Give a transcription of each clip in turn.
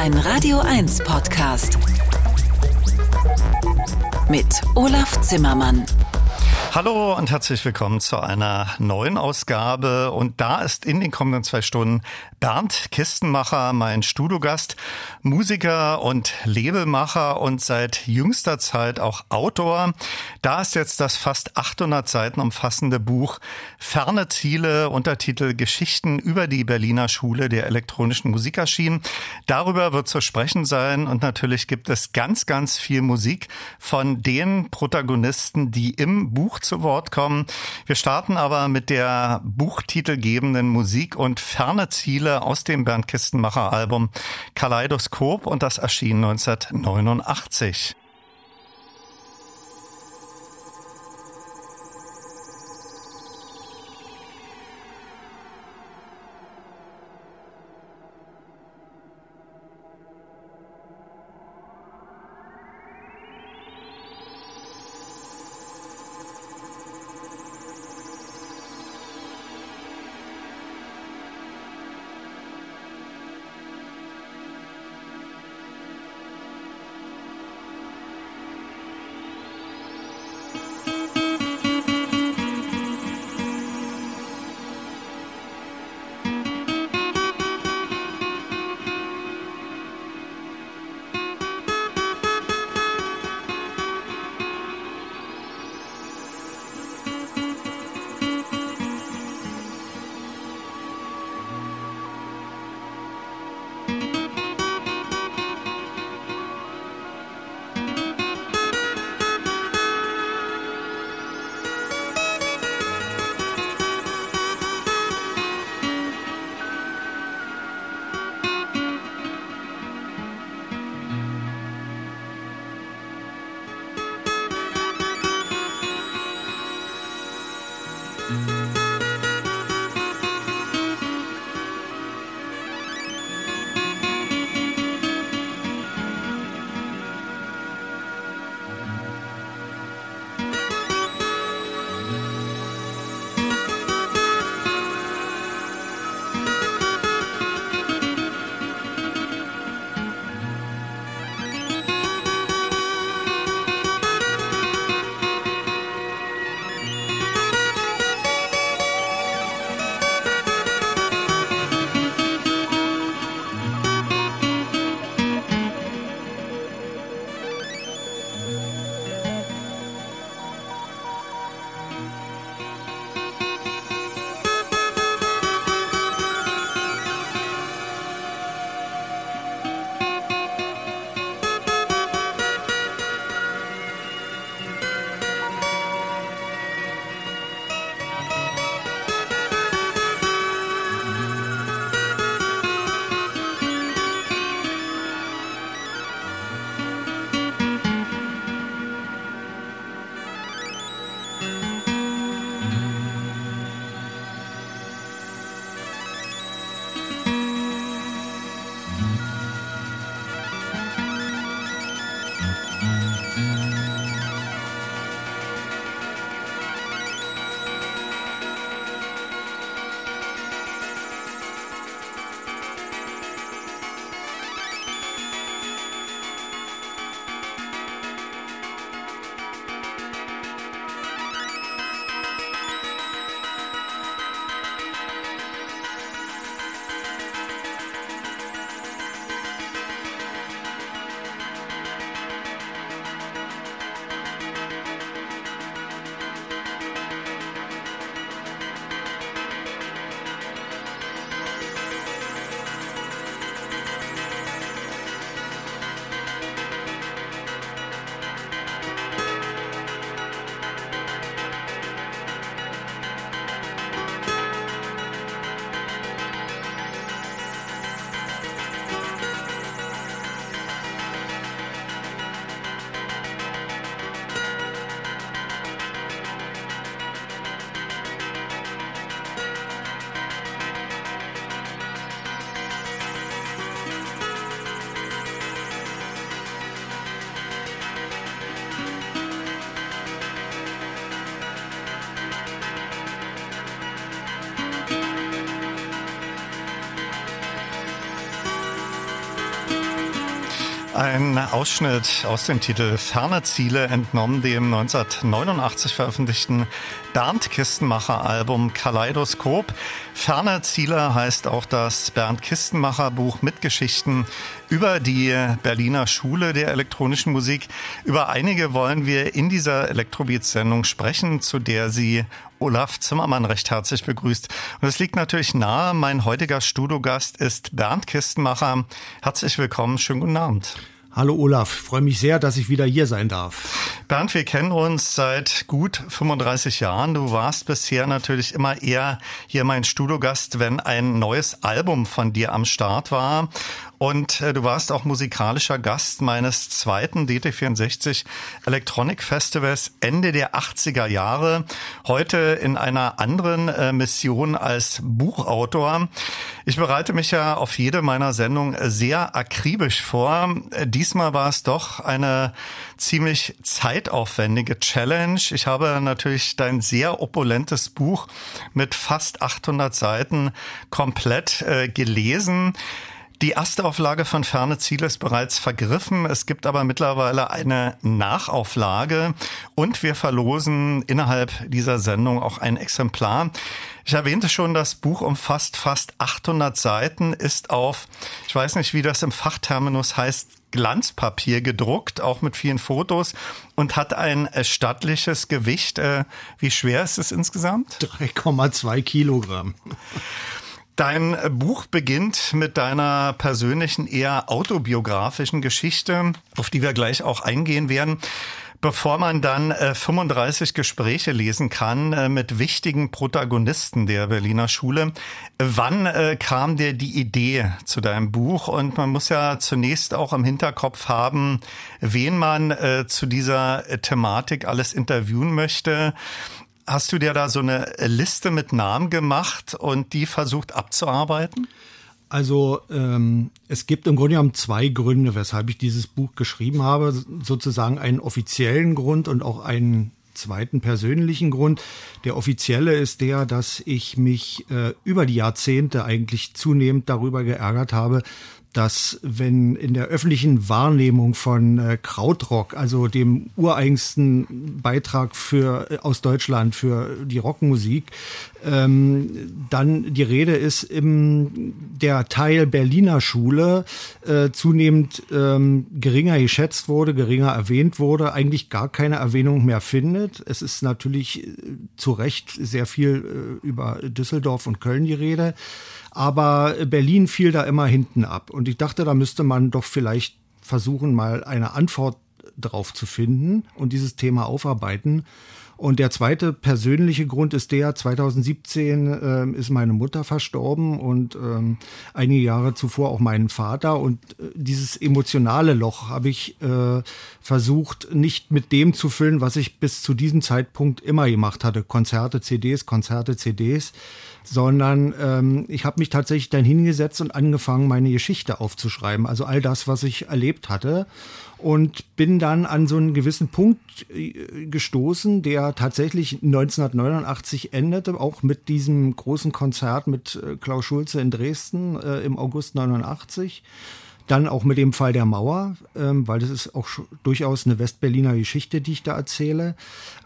Ein Radio 1 Podcast. Mit Olaf Zimmermann. Hallo und herzlich willkommen zu einer neuen Ausgabe. Und da ist in den kommenden zwei Stunden Bernd Kistenmacher, mein Studiogast, Musiker und Labelmacher und seit jüngster Zeit auch Autor. Da ist jetzt das fast 800 Seiten umfassende Buch Ferne Ziele, Untertitel Geschichten über die Berliner Schule der elektronischen Musik erschienen. Darüber wird zu sprechen sein und natürlich gibt es ganz, ganz viel Musik von den Protagonisten, die im Buch zu Wort kommen. Wir starten aber mit der buchtitelgebenden Musik und ferne Ziele aus dem Bernd Kistenmacher Album Kaleidoskop und das erschien 1989. Ein Ausschnitt aus dem Titel Ferne Ziele entnommen dem 1989 veröffentlichten Bernd Kistenmacher Album Kaleidoskop. Ferne Ziele heißt auch das Bernd Kistenmacher Buch mit Geschichten über die Berliner Schule der elektronischen Musik. Über einige wollen wir in dieser Elektrobeat-Sendung sprechen, zu der sie Olaf Zimmermann recht herzlich begrüßt. Und es liegt natürlich nahe, mein heutiger Studiogast ist Bernd Kistenmacher. Herzlich willkommen, schönen guten Abend. Hallo Olaf, freue mich sehr, dass ich wieder hier sein darf. Bernd, wir kennen uns seit gut 35 Jahren. Du warst bisher natürlich immer eher hier mein Studiogast, wenn ein neues Album von dir am Start war. Und äh, du warst auch musikalischer Gast meines zweiten DT64 Electronic Festivals Ende der 80er Jahre. Heute in einer anderen äh, Mission als Buchautor. Ich bereite mich ja auf jede meiner Sendungen sehr akribisch vor. Diesmal war es doch eine ziemlich zeitaufwendige Challenge. Ich habe natürlich dein sehr opulentes Buch mit fast 800 Seiten komplett äh, gelesen. Die erste Auflage von Ferne Ziele ist bereits vergriffen. Es gibt aber mittlerweile eine Nachauflage und wir verlosen innerhalb dieser Sendung auch ein Exemplar. Ich erwähnte schon, das Buch umfasst fast 800 Seiten, ist auf, ich weiß nicht, wie das im Fachterminus heißt, Glanzpapier gedruckt, auch mit vielen Fotos und hat ein stattliches Gewicht. Äh, wie schwer ist es insgesamt? 3,2 Kilogramm. Dein Buch beginnt mit deiner persönlichen, eher autobiografischen Geschichte, auf die wir gleich auch eingehen werden. Bevor man dann äh, 35 Gespräche lesen kann äh, mit wichtigen Protagonisten der Berliner Schule, wann äh, kam dir die Idee zu deinem Buch? Und man muss ja zunächst auch im Hinterkopf haben, wen man äh, zu dieser Thematik alles interviewen möchte. Hast du dir da so eine Liste mit Namen gemacht und die versucht abzuarbeiten? Also ähm, es gibt im Grunde genommen zwei Gründe, weshalb ich dieses Buch geschrieben habe. Sozusagen einen offiziellen Grund und auch einen zweiten persönlichen Grund. Der offizielle ist der, dass ich mich äh, über die Jahrzehnte eigentlich zunehmend darüber geärgert habe, dass wenn in der öffentlichen Wahrnehmung von äh, Krautrock, also dem ureigensten Beitrag für äh, aus Deutschland für die Rockmusik, ähm, dann die Rede ist im der Teil Berliner Schule äh, zunehmend ähm, geringer geschätzt wurde, geringer erwähnt wurde, eigentlich gar keine Erwähnung mehr findet. Es ist natürlich äh, zu Recht sehr viel äh, über Düsseldorf und Köln die Rede. Aber Berlin fiel da immer hinten ab. Und ich dachte, da müsste man doch vielleicht versuchen, mal eine Antwort drauf zu finden und dieses Thema aufarbeiten. Und der zweite persönliche Grund ist der, 2017 äh, ist meine Mutter verstorben und ähm, einige Jahre zuvor auch mein Vater. Und äh, dieses emotionale Loch habe ich äh, versucht, nicht mit dem zu füllen, was ich bis zu diesem Zeitpunkt immer gemacht hatte. Konzerte, CDs, Konzerte, CDs sondern ähm, ich habe mich tatsächlich dann hingesetzt und angefangen, meine Geschichte aufzuschreiben, also all das, was ich erlebt hatte und bin dann an so einen gewissen Punkt äh, gestoßen, der tatsächlich 1989 endete, auch mit diesem großen Konzert mit äh, Klaus Schulze in Dresden äh, im August 89. Dann auch mit dem Fall der Mauer, ähm, weil das ist auch durchaus eine Westberliner Geschichte, die ich da erzähle.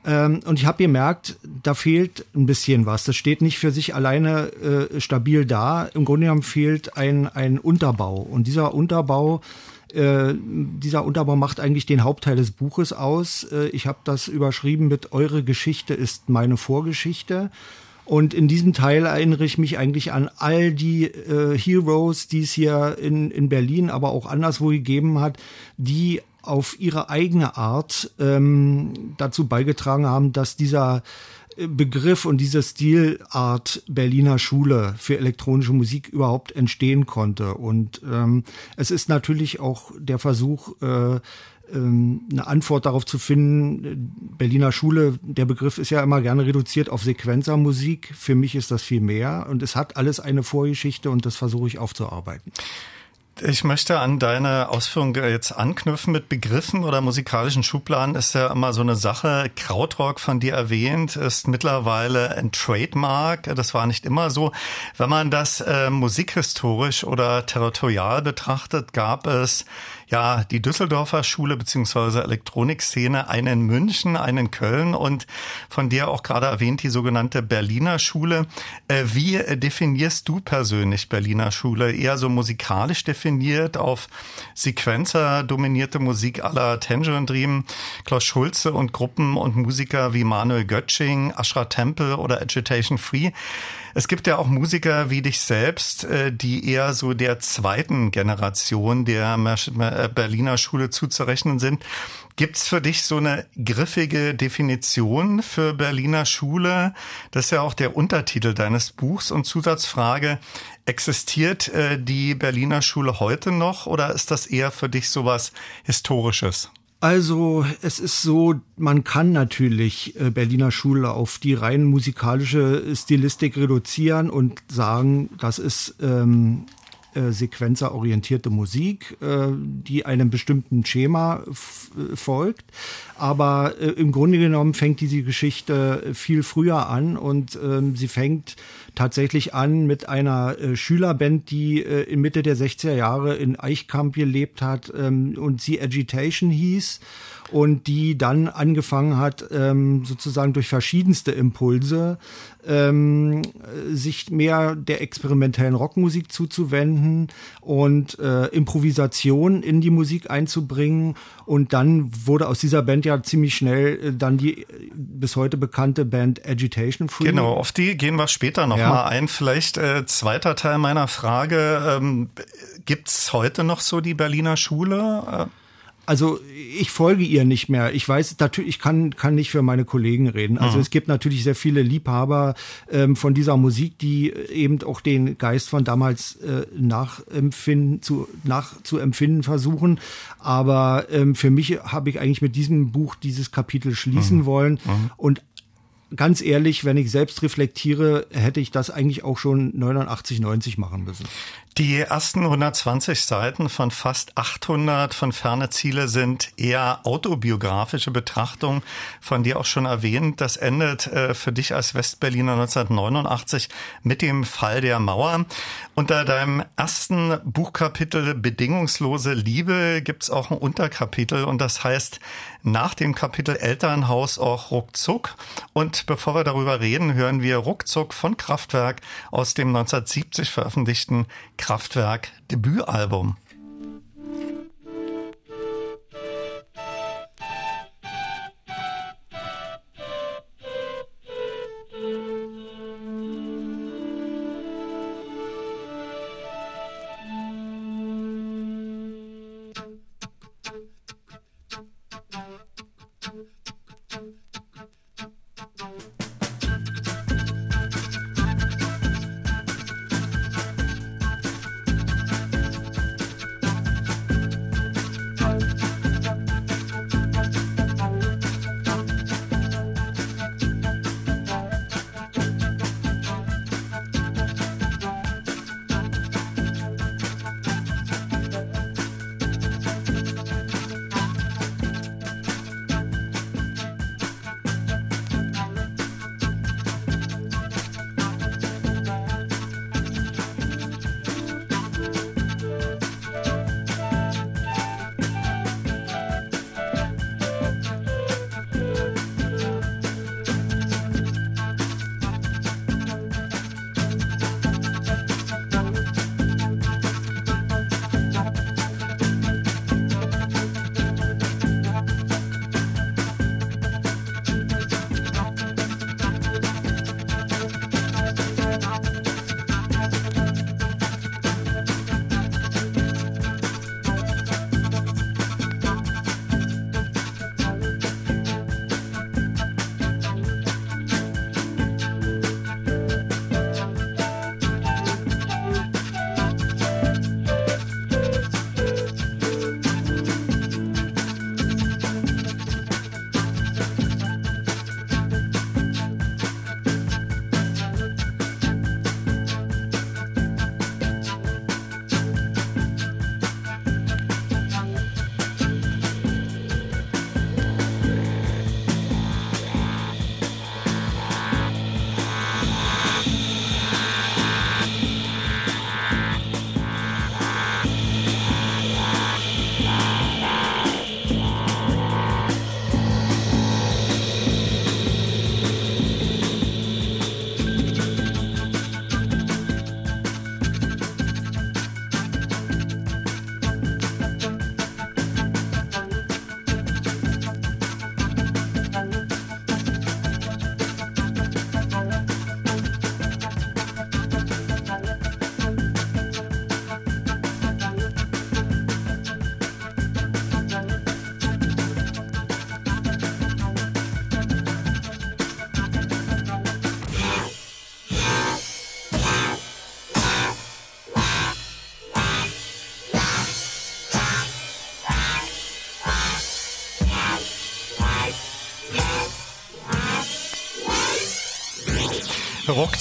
Ähm, und ich habe gemerkt, da fehlt ein bisschen was. Das steht nicht für sich alleine äh, stabil da. Im Grunde genommen fehlt ein, ein Unterbau. Und dieser Unterbau äh, dieser Unterbau macht eigentlich den Hauptteil des Buches aus. Äh, ich habe das überschrieben mit Eure Geschichte ist meine Vorgeschichte. Und in diesem Teil erinnere ich mich eigentlich an all die äh, Heroes, die es hier in, in Berlin, aber auch anderswo gegeben hat, die auf ihre eigene Art ähm, dazu beigetragen haben, dass dieser Begriff und diese Stilart Berliner Schule für elektronische Musik überhaupt entstehen konnte. Und ähm, es ist natürlich auch der Versuch, äh, eine Antwort darauf zu finden. Berliner Schule, der Begriff ist ja immer gerne reduziert auf Sequenzermusik. Für mich ist das viel mehr und es hat alles eine Vorgeschichte und das versuche ich aufzuarbeiten. Ich möchte an deine Ausführung jetzt anknüpfen mit Begriffen oder musikalischen Schubladen. Ist ja immer so eine Sache. Krautrock von dir erwähnt ist mittlerweile ein Trademark. Das war nicht immer so. Wenn man das äh, musikhistorisch oder territorial betrachtet, gab es ja die Düsseldorfer Schule beziehungsweise Elektronikszene, eine in München, eine in Köln und von dir auch gerade erwähnt die sogenannte Berliner Schule. Äh, wie definierst du persönlich Berliner Schule? Eher so musikalisch definiert auf Sequenzer dominierte Musik aller Tangerine Dream, Klaus Schulze und Gruppen und Musiker wie Manuel Götsching, Ashra Temple oder Agitation Free. Es gibt ja auch Musiker wie dich selbst, äh, die eher so der zweiten Generation der äh, Berliner Schule zuzurechnen sind. Gibt's für dich so eine griffige Definition für Berliner Schule? Das ist ja auch der Untertitel deines Buchs. Und Zusatzfrage, existiert äh, die Berliner Schule heute noch oder ist das eher für dich sowas Historisches? Also es ist so, man kann natürlich äh, Berliner Schule auf die rein musikalische Stilistik reduzieren und sagen, das ist ähm, äh, sequenzerorientierte Musik, äh, die einem bestimmten Schema äh, folgt. Aber äh, im Grunde genommen fängt diese Geschichte viel früher an und ähm, sie fängt tatsächlich an mit einer äh, Schülerband, die äh, in Mitte der 60er Jahre in Eichkamp gelebt hat ähm, und sie Agitation hieß und die dann angefangen hat, ähm, sozusagen durch verschiedenste Impulse ähm, sich mehr der experimentellen Rockmusik zuzuwenden und äh, Improvisation in die Musik einzubringen. Und dann wurde aus dieser Band ja ziemlich schnell äh, dann die äh, bis heute bekannte Band Agitation Free. Genau, auf die gehen wir später nochmal ja. Mal ein. Vielleicht äh, zweiter Teil meiner Frage. Ähm, Gibt es heute noch so die Berliner Schule? Äh also ich folge ihr nicht mehr. Ich weiß natürlich, ich kann, kann nicht für meine Kollegen reden. Also mhm. es gibt natürlich sehr viele Liebhaber ähm, von dieser Musik, die eben auch den Geist von damals äh, nachempfinden, zu, nachzuempfinden versuchen. Aber ähm, für mich habe ich eigentlich mit diesem Buch dieses Kapitel schließen mhm. wollen. Mhm. Und ganz ehrlich, wenn ich selbst reflektiere, hätte ich das eigentlich auch schon 89, 90 machen müssen. Die ersten 120 Seiten von fast 800 von Ferne Ziele sind eher autobiografische Betrachtungen, von dir auch schon erwähnt. Das endet äh, für dich als Westberliner 1989 mit dem Fall der Mauer. Unter deinem ersten Buchkapitel Bedingungslose Liebe gibt's auch ein Unterkapitel und das heißt nach dem Kapitel Elternhaus auch Ruckzuck. Und bevor wir darüber reden, hören wir Ruckzuck von Kraftwerk aus dem 1970 veröffentlichten Kraftwerk Debütalbum.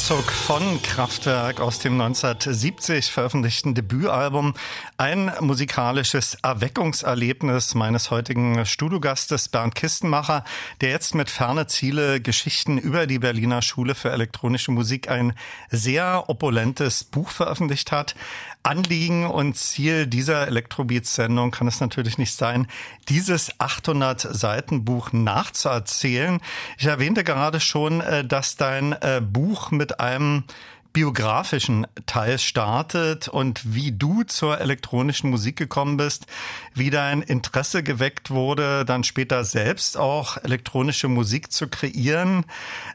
Ruckzuck von Kraftwerk aus dem 1970 veröffentlichten Debütalbum. Ein musikalisches Erweckungserlebnis meines heutigen Studiogastes Bernd Kistenmacher, der jetzt mit Ferne Ziele Geschichten über die Berliner Schule für elektronische Musik ein sehr opulentes Buch veröffentlicht hat. Anliegen und Ziel dieser Elektrobeats-Sendung kann es natürlich nicht sein, dieses 800 Seiten Buch nachzuerzählen. Ich erwähnte gerade schon, äh, dass dein äh, Buch mit einem biografischen Teil startet und wie du zur elektronischen Musik gekommen bist, wie dein Interesse geweckt wurde, dann später selbst auch elektronische Musik zu kreieren.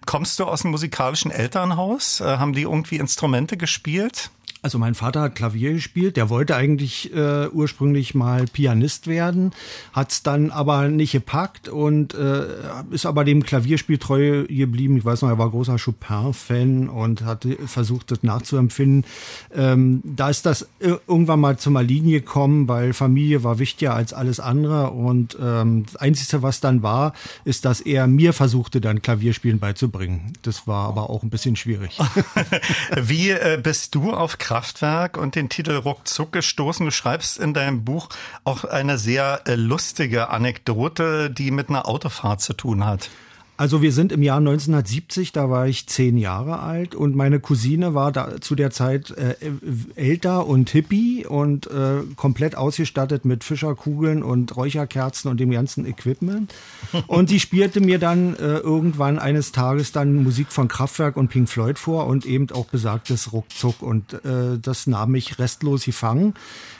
Kommst du aus einem musikalischen Elternhaus? Äh, haben die irgendwie Instrumente gespielt? Also mein Vater hat Klavier gespielt, der wollte eigentlich äh, ursprünglich mal Pianist werden, hat es dann aber nicht gepackt und äh, ist aber dem Klavierspiel treu geblieben. Ich weiß noch, er war großer Chopin-Fan und hat versucht, das nachzuempfinden. Ähm, da ist das irgendwann mal zur Linie gekommen, weil Familie war wichtiger als alles andere und ähm, das Einzige, was dann war, ist, dass er mir versuchte, dann Klavierspielen beizubringen. Das war aber auch ein bisschen schwierig. Wie äh, bist du auf Kraftwerk und den Titel Ruckzuck gestoßen. Du schreibst in deinem Buch auch eine sehr äh, lustige Anekdote, die mit einer Autofahrt zu tun hat. Also wir sind im Jahr 1970, da war ich zehn Jahre alt und meine Cousine war da zu der Zeit äh, älter und hippie und äh, komplett ausgestattet mit Fischerkugeln und Räucherkerzen und dem ganzen Equipment. Und die spielte mir dann äh, irgendwann eines Tages dann Musik von Kraftwerk und Pink Floyd vor und eben auch besagtes Ruckzuck und äh, das nahm mich restlos gefangen.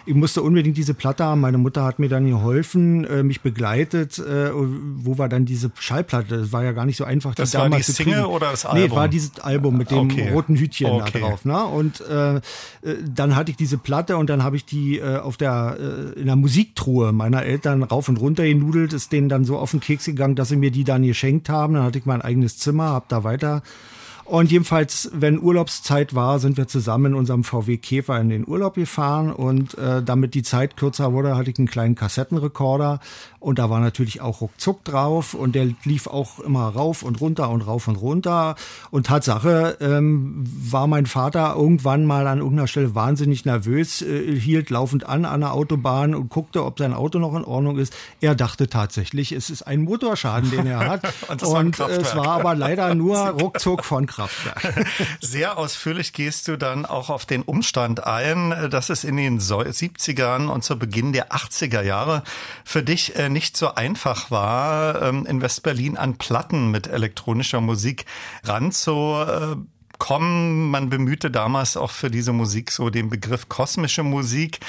Ich musste unbedingt diese Platte haben. Meine Mutter hat mir dann geholfen, äh, mich begleitet, äh, wo war dann diese Schallplatte? Das war ja gar nicht so einfach. Das war die Single oder das Album? Nee, war dieses Album mit dem okay. roten Hütchen okay. da drauf. Ne? Und äh, äh, dann hatte ich diese Platte und dann habe ich die äh, auf der äh, in der Musiktruhe meiner Eltern rauf und runter genudelt, ist denen dann so auf den Keks gegangen, dass sie mir die dann geschenkt haben. Dann hatte ich mein eigenes Zimmer, habe da weiter und jedenfalls, wenn Urlaubszeit war, sind wir zusammen in unserem VW Käfer in den Urlaub gefahren und äh, damit die Zeit kürzer wurde, hatte ich einen kleinen Kassettenrekorder und da war natürlich auch Ruckzuck drauf und der lief auch immer rauf und runter und rauf und runter. Und Tatsache ähm, war mein Vater irgendwann mal an irgendeiner Stelle wahnsinnig nervös, äh, hielt laufend an an der Autobahn und guckte, ob sein Auto noch in Ordnung ist. Er dachte tatsächlich, es ist ein Motorschaden, den er hat. und, und es war aber leider nur Ruckzuck von Kraftwerk. Sehr ausführlich gehst du dann auch auf den Umstand ein, dass es in den 70ern und zu Beginn der 80er Jahre für dich äh, nicht so einfach war, ähm, in Westberlin an Platten mit elektronischer Musik ranzu kommen. Man bemühte damals auch für diese Musik so den Begriff kosmische Musik.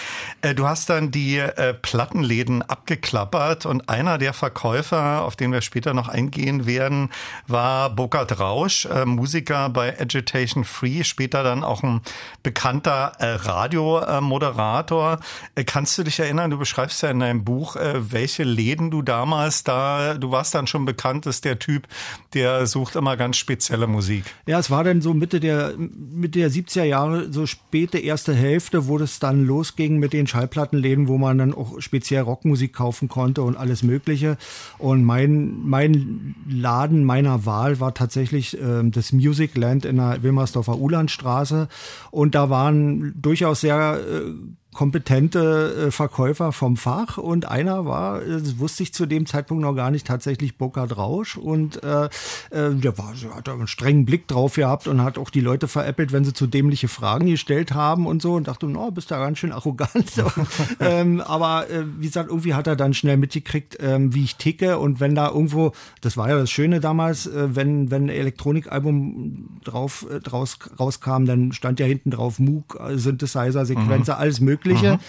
Äh, du hast dann die äh, Plattenläden abgeklappert und einer der Verkäufer, auf den wir später noch eingehen werden, war Burkhard Rausch, äh, Musiker bei Agitation Free, später dann auch ein bekannter Radiomoderator. Kannst du dich erinnern, du beschreibst ja in deinem Buch, welche Läden du damals da, du warst dann schon bekannt, ist der Typ, der sucht immer ganz spezielle Musik. Ja, es war dann so Mitte der, Mitte der 70er Jahre, so späte erste Hälfte, wo das dann losging mit den Schallplattenläden, wo man dann auch speziell Rockmusik kaufen konnte und alles Mögliche. Und mein, mein Laden meiner Wahl war tatsächlich äh, das Music Land in der Wilmersdorfer Ulandstraße. Und da waren durchaus sehr äh, kompetente äh, Verkäufer vom Fach und einer war, das wusste ich zu dem Zeitpunkt noch gar nicht, tatsächlich Burkhard Rausch und äh, äh, der war, hat einen strengen Blick drauf gehabt und hat auch die Leute veräppelt, wenn sie zu dämliche Fragen gestellt haben und so und dachte, no, bist da ganz schön arrogant. ähm, aber äh, wie gesagt, irgendwie hat er dann schnell mitgekriegt, ähm, wie ich ticke und wenn da irgendwo, das war ja das Schöne damals, äh, wenn, wenn ein Elektronikalbum drauf, äh, draus, rauskam, dann stand ja hinten drauf Moog, Synthesizer, Sequenzer, mhm. alles mögliche Mögliche.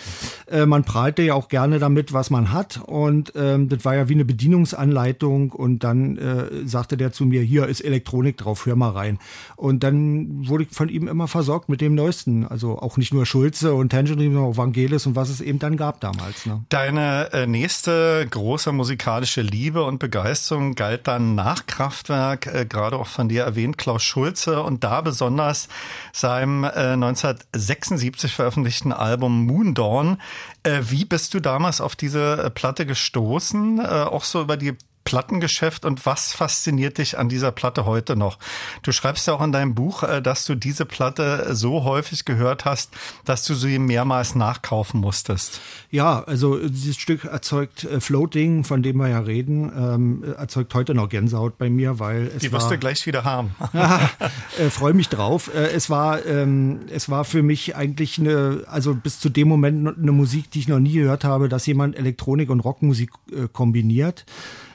Äh, man prahlte ja auch gerne damit, was man hat. Und ähm, das war ja wie eine Bedienungsanleitung. Und dann äh, sagte der zu mir, hier ist Elektronik drauf, hör mal rein. Und dann wurde ich von ihm immer versorgt mit dem Neuesten. Also auch nicht nur Schulze und Tangerine, sondern auch Vangelis und was es eben dann gab damals. Ne? Deine äh, nächste große musikalische Liebe und Begeisterung galt dann nach Kraftwerk, äh, gerade auch von dir erwähnt, Klaus Schulze und da besonders seinem äh, 1976 veröffentlichten Album Moon Dawn. Äh, wie bist du damals auf diese äh, Platte gestoßen? Äh, auch so über die Plattengeschäft und was fasziniert dich an dieser Platte heute noch? Du schreibst ja auch in deinem Buch, äh, dass du diese Platte so häufig gehört hast, dass du sie mehrmals nachkaufen musstest. Ja, also dieses Stück erzeugt äh, Floating, von dem wir ja reden, ähm, erzeugt heute noch Gänsehaut bei mir, weil es Die war, wirst du gleich wieder haben. äh, Freue mich drauf. Äh, es war, ähm, es war für mich eigentlich eine, also bis zu dem Moment eine Musik, die ich noch nie gehört habe, dass jemand Elektronik und Rockmusik äh, kombiniert.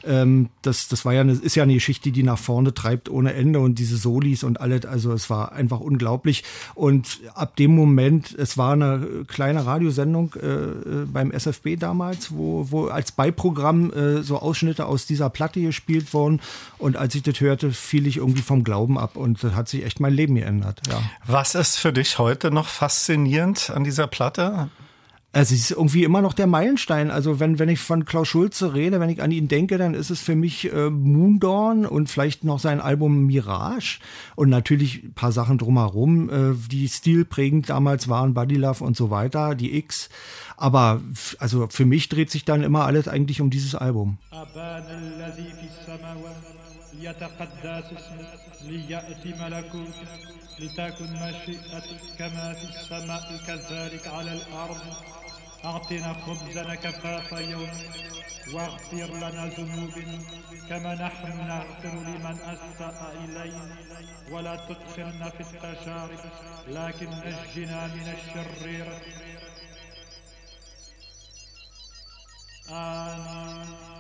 Ähm, das, das war ja eine, ist ja eine Geschichte, die nach vorne treibt ohne Ende und diese Solis und alles, also es war einfach unglaublich. Und ab dem Moment, es war eine kleine Radiosendung äh, äh beim SFB damals, wo, wo als Beiprogramm äh, so Ausschnitte aus dieser Platte gespielt wurden. Und als ich das hörte, fiel ich irgendwie vom Glauben ab und das hat sich echt mein Leben geändert. Ja. Was ist für dich heute noch faszinierend an dieser Platte? Also es ist irgendwie immer noch der Meilenstein. Also wenn, wenn ich von Klaus Schulze rede, wenn ich an ihn denke, dann ist es für mich äh, Moondorn und vielleicht noch sein Album Mirage und natürlich ein paar Sachen drumherum, äh, die stilprägend damals waren, Buddy Love und so weiter, die X. Aber also für mich dreht sich dann immer alles eigentlich um dieses Album. لتكن مشيئتك كما في السماء كذلك على الأرض أعطنا خبزنا كفاف يوم واغفر لنا ذنوبنا كما نحن نغفر لمن أساء إلينا. ولا تدخلنا في التجارب لكن نجنا من الشرير آمين.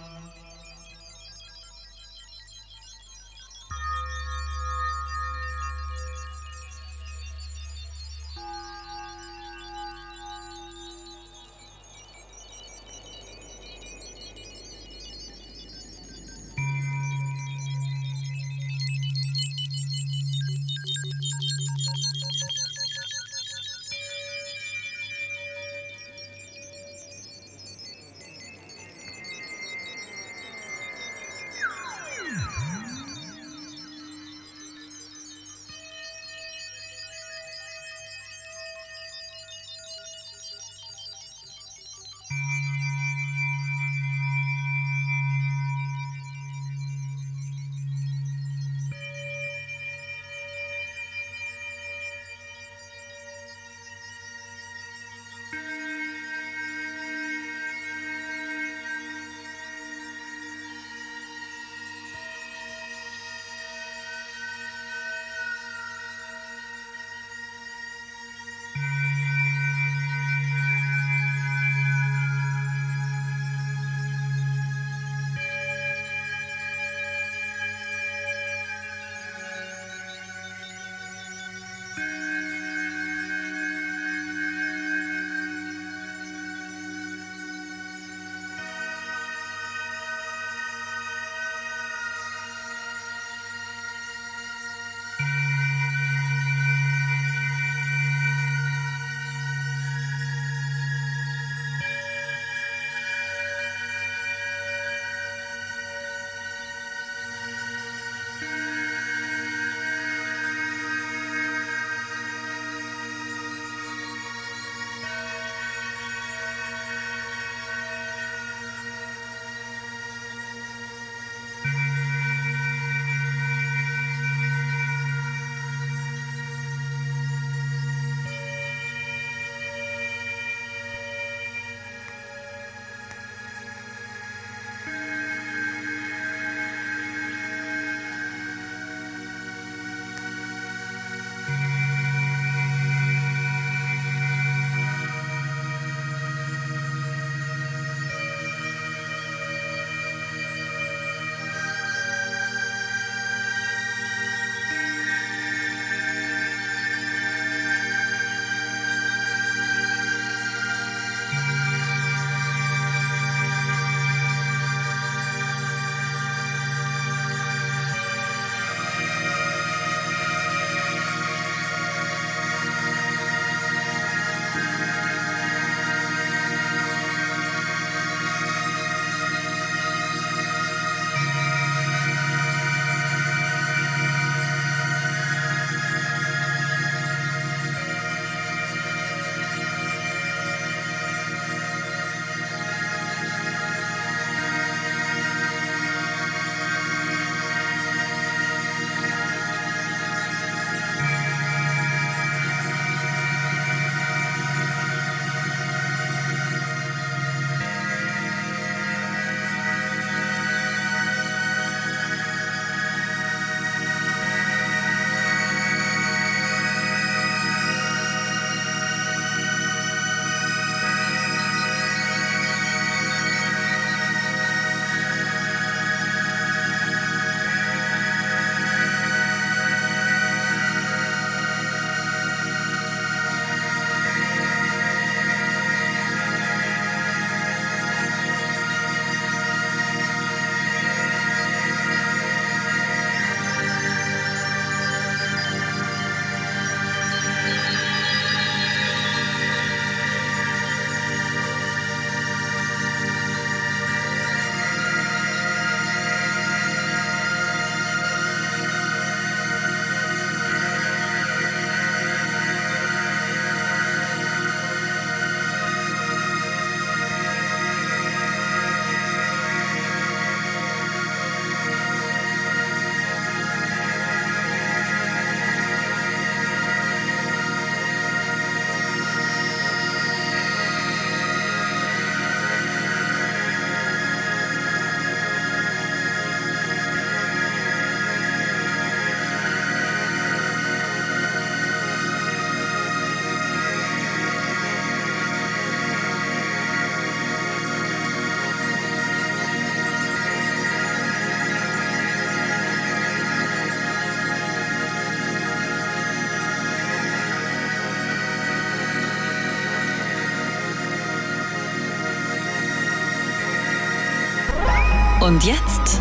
Und jetzt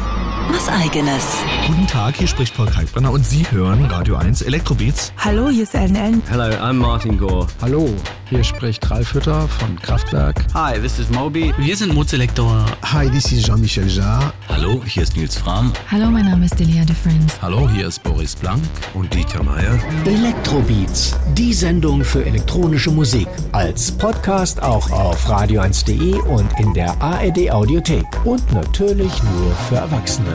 was eigenes. Guten Tag, hier spricht Paul Kalkbrenner und Sie hören Radio 1 Elektrobeats. Hallo, hier ist Ellen Ellen. Hello, I'm Martin Gore. Hallo, hier spricht Ralf Hütter von Kraftwerk. Hi, this is Moby. Wir sind Mozelektor. Hi, this is Jean-Michel Jarre. Hallo, hier ist Nils Fram. Hallo, mein Name ist Delia de Friends. Hallo, hier ist Boris Blank und Dieter Meier. Elektrobeats, die Sendung für elektronische Musik. Als Podcast auch auf radio1.de und in der ARD Audiothek. Und natürlich nur für Erwachsene.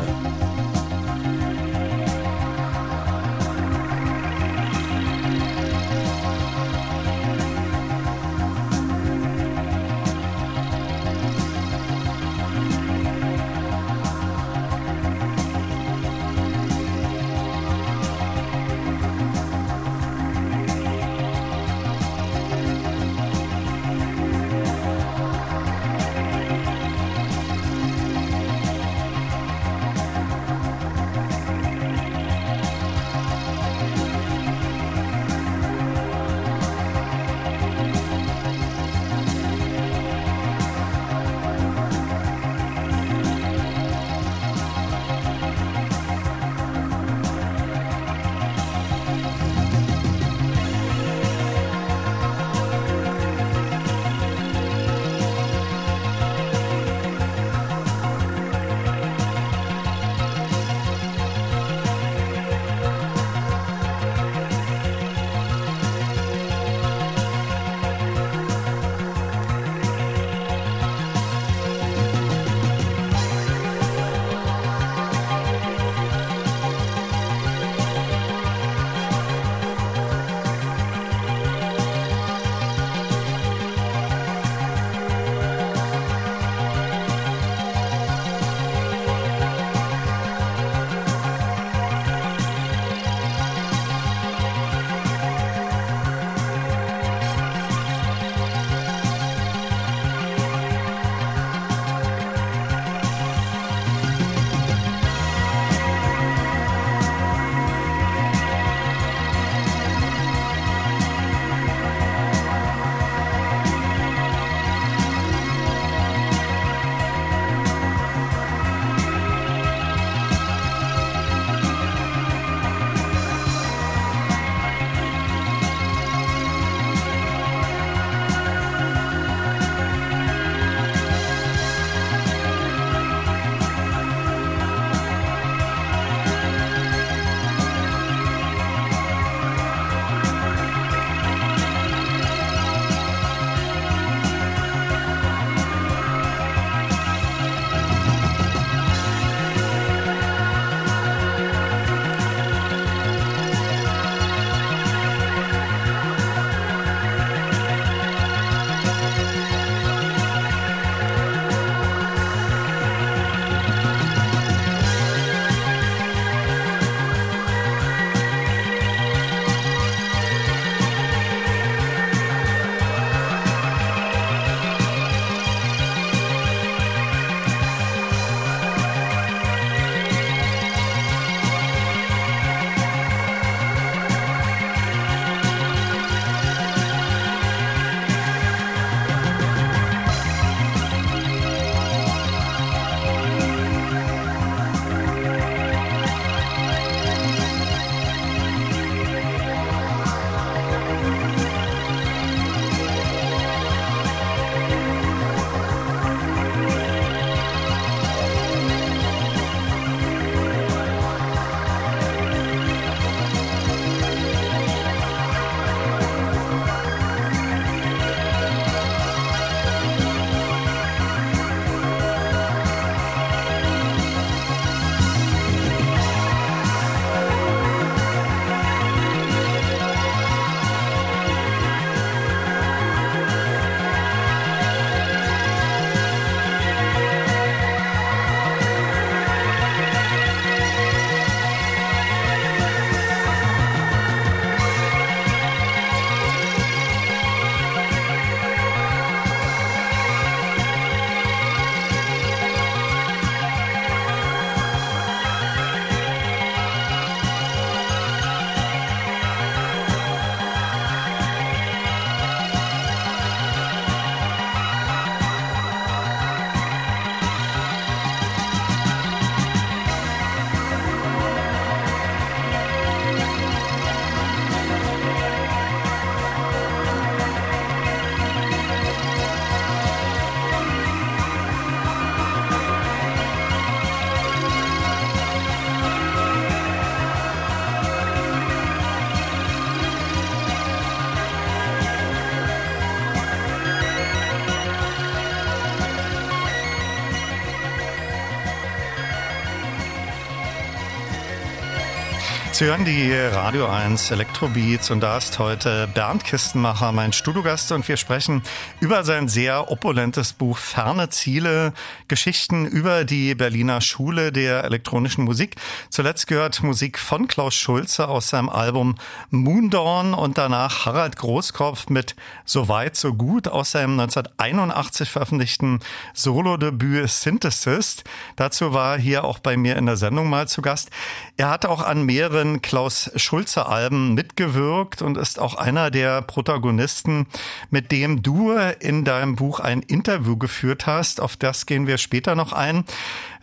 Sie hören die Radio 1 Elektrobeats und da ist heute Bernd Kistenmacher mein Studiogast und wir sprechen über sein sehr opulentes Buch Ferne Ziele, Geschichten über die Berliner Schule der elektronischen Musik. Zuletzt gehört Musik von Klaus Schulze aus seinem Album Moondawn und danach Harald Großkopf mit So weit, so gut aus seinem 1981 veröffentlichten Solo-Debüt Synthesis. Dazu war hier auch bei mir in der Sendung mal zu Gast. Er hat auch an mehreren mehreren Klaus Schulze Alben mitgewirkt und ist auch einer der Protagonisten, mit dem du in deinem Buch ein Interview geführt hast. Auf das gehen wir später noch ein.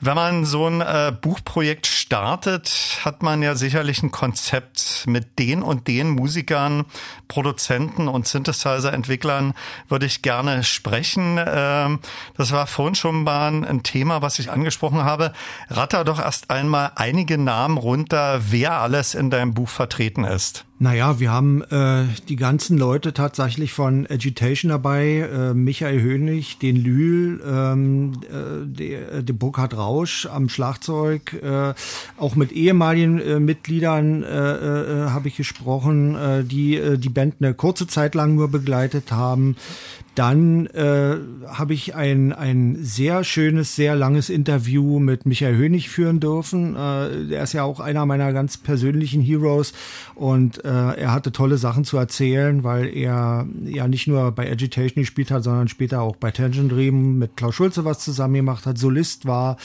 Wenn man so ein äh, Buchprojekt startet, hat man ja sicherlich ein Konzept mit den und den Musikern, Produzenten und Synthesizer-Entwicklern würde ich gerne sprechen. Ähm, das war vorhin schon mal ein Thema, was ich angesprochen habe. Ratter doch erst einmal einige Namen runter, wer alles in deinem Buch vertreten ist. Naja, wir haben äh, die ganzen Leute tatsächlich von Agitation dabei, äh, Michael Hönig, den Lühl, ähm, äh, der, der Burkhard Rausch am Schlagzeug, äh, auch mit ehemaligen äh, Mitgliedern äh, äh, habe ich gesprochen, äh, die äh, die Band eine kurze Zeit lang nur begleitet haben. Dann äh, habe ich ein, ein sehr schönes, sehr langes Interview mit Michael Hönig führen dürfen. Äh, er ist ja auch einer meiner ganz persönlichen Heroes und äh, er hatte tolle Sachen zu erzählen, weil er ja nicht nur bei Agitation gespielt hat, sondern später auch bei Tangent Dream mit Klaus Schulze was zusammen gemacht hat, Solist war,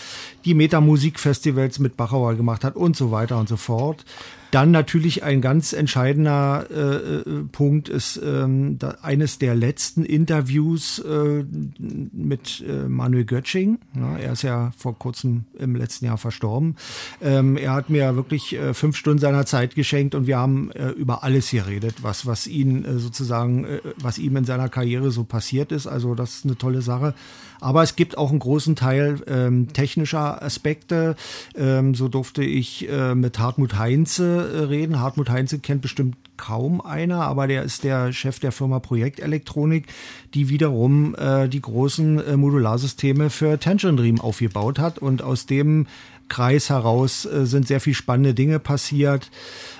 die Metamusikfestivals mit Bachauer gemacht hat und so weiter und so fort. Dann natürlich ein ganz entscheidender äh, äh, Punkt ist ähm, da, eines der letzten Interviews äh, mit äh, Manuel Götsching. Ja, er ist ja vor kurzem im letzten Jahr verstorben. Ähm, er hat mir wirklich äh, fünf Stunden seiner Zeit geschenkt und wir haben äh, über alles geredet, was was ihn äh, sozusagen, äh, was ihm in seiner Karriere so passiert ist. Also das ist eine tolle Sache. Aber es gibt auch einen großen Teil ähm, technischer Aspekte. Ähm, so durfte ich äh, mit Hartmut Heinze äh, reden. Hartmut Heinze kennt bestimmt kaum einer, aber der ist der Chef der Firma Projektelektronik, die wiederum äh, die großen äh, Modularsysteme für Tension Dream aufgebaut hat. Und aus dem Kreis heraus äh, sind sehr viel spannende Dinge passiert.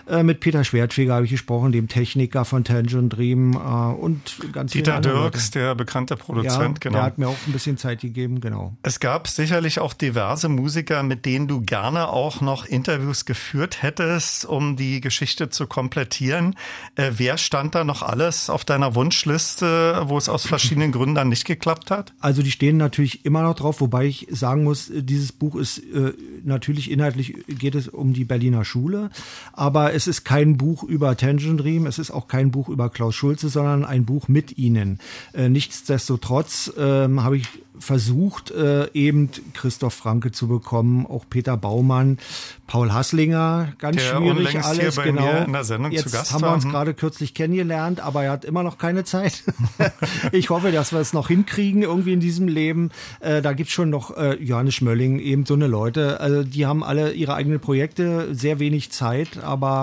Äh, mit Peter Schwertfeger habe ich gesprochen, dem Techniker von Tangent Dream äh, und ganz Dieter Dirks, Leute. der bekannte Produzent, ja, genau. Der hat mir auch ein bisschen Zeit gegeben, genau. Es gab sicherlich auch diverse Musiker, mit denen du gerne auch noch Interviews geführt hättest, um die Geschichte zu komplettieren. Äh, wer stand da noch alles auf deiner Wunschliste, wo es aus verschiedenen Gründen dann nicht geklappt hat? Also die stehen natürlich immer noch drauf, wobei ich sagen muss, dieses Buch ist äh, natürlich inhaltlich geht es um die Berliner Schule, aber es ist kein Buch über Tangent Dream, es ist auch kein Buch über Klaus Schulze, sondern ein Buch mit ihnen. Äh, nichtsdestotrotz ähm, habe ich versucht, äh, eben Christoph Franke zu bekommen, auch Peter Baumann, Paul Hasslinger, ganz der schwierig alles, genau. Jetzt haben wir uns gerade kürzlich kennengelernt, aber er hat immer noch keine Zeit. ich hoffe, dass wir es noch hinkriegen irgendwie in diesem Leben. Äh, da gibt's schon noch äh, Johannes Schmölling, eben so eine Leute, also die haben alle ihre eigenen Projekte, sehr wenig Zeit, aber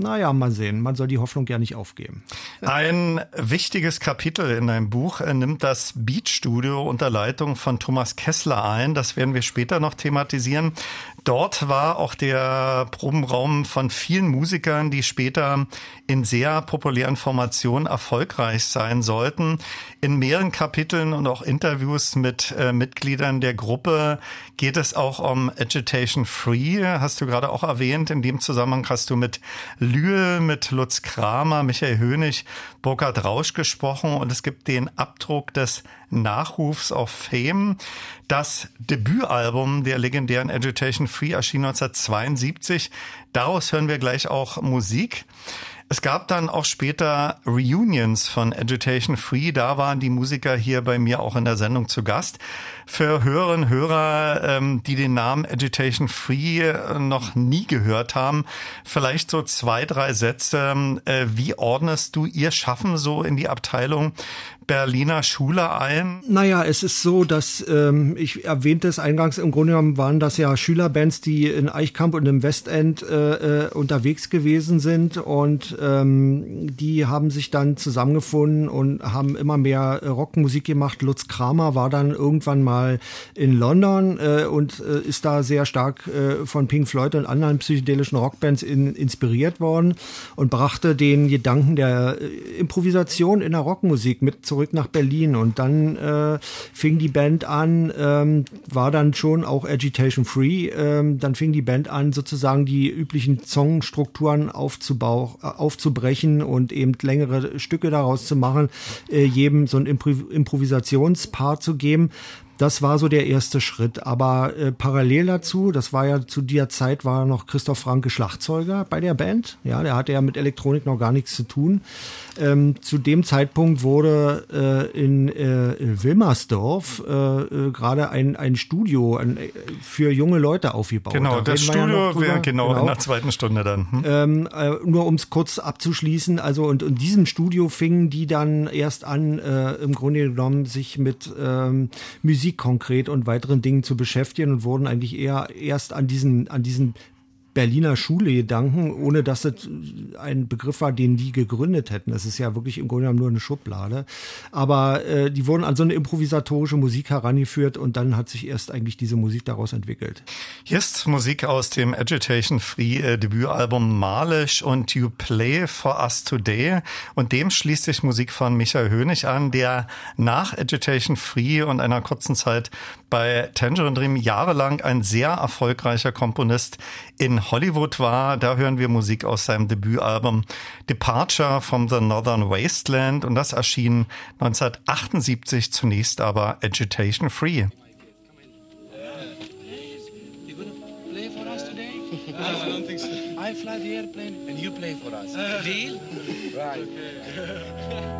naja, mal sehen. Man soll die Hoffnung ja nicht aufgeben. Ein wichtiges Kapitel in deinem Buch nimmt das Beatstudio unter Leitung von Thomas Kessler ein. Das werden wir später noch thematisieren. Dort war auch der Probenraum von vielen Musikern, die später in sehr populären Formationen erfolgreich sein sollten. In mehreren Kapiteln und auch Interviews mit äh, Mitgliedern der Gruppe geht es auch um Agitation Free, hast du gerade auch erwähnt. In dem Zusammenhang hast du mit Lühe, mit Lutz Kramer, Michael Hönig, Burkhard Rausch gesprochen und es gibt den Abdruck des Nachrufs auf Fame. Das Debütalbum der legendären Agitation Free erschien 1972. Daraus hören wir gleich auch Musik. Es gab dann auch später Reunions von Agitation Free. Da waren die Musiker hier bei mir auch in der Sendung zu Gast. Für Hörerinnen und Hörer, ähm, die den Namen Agitation Free äh, noch nie gehört haben, vielleicht so zwei, drei Sätze. Äh, wie ordnest du ihr Schaffen so in die Abteilung Berliner Schule ein? Naja, es ist so, dass ähm, ich erwähnte es eingangs, im Grunde genommen waren das ja Schülerbands, die in Eichkamp und im Westend äh, unterwegs gewesen sind und ähm, die haben sich dann zusammengefunden und haben immer mehr Rockmusik gemacht. Lutz Kramer war dann irgendwann mal in London äh, und äh, ist da sehr stark äh, von Pink Floyd und anderen psychedelischen Rockbands in, inspiriert worden und brachte den Gedanken der äh, Improvisation in der Rockmusik mit zurück nach Berlin und dann äh, fing die Band an, ähm, war dann schon auch Agitation Free, ähm, dann fing die Band an, sozusagen die üblichen Songstrukturen aufzubau äh, aufzubrechen und eben längere Stücke daraus zu machen, jedem so ein Impro Improvisationspart zu geben. Das war so der erste Schritt. Aber äh, parallel dazu, das war ja zu der Zeit, war noch Christoph Franke Schlagzeuger bei der Band. Ja, der hatte ja mit Elektronik noch gar nichts zu tun. Ähm, zu dem Zeitpunkt wurde äh, in äh, Wilmersdorf äh, äh, gerade ein, ein Studio ein, äh, für junge Leute aufgebaut. Genau, das Studio ja wäre genau, genau, in der zweiten Stunde dann. Hm? Ähm, äh, nur um es kurz abzuschließen, also und in diesem Studio fingen die dann erst an, im Grunde genommen sich mit ähm, Musik konkret und weiteren Dingen zu beschäftigen und wurden eigentlich eher erst an diesen, an diesen Berliner Schule-Gedanken, ohne dass es ein Begriff war, den die gegründet hätten. Das ist ja wirklich im Grunde genommen nur eine Schublade. Aber äh, die wurden an so eine improvisatorische Musik herangeführt und dann hat sich erst eigentlich diese Musik daraus entwickelt. Hier ist Musik aus dem Agitation Free äh, Debütalbum Malisch und You Play for Us Today. Und dem schließt sich Musik von Michael Hönig an, der nach Agitation Free und einer kurzen Zeit bei Tangerine Dream jahrelang ein sehr erfolgreicher Komponist in Hollywood war. Da hören wir Musik aus seinem Debütalbum Departure from the Northern Wasteland und das erschien 1978 zunächst aber Agitation Free. I fly the airplane and you play for us. Deal? Right.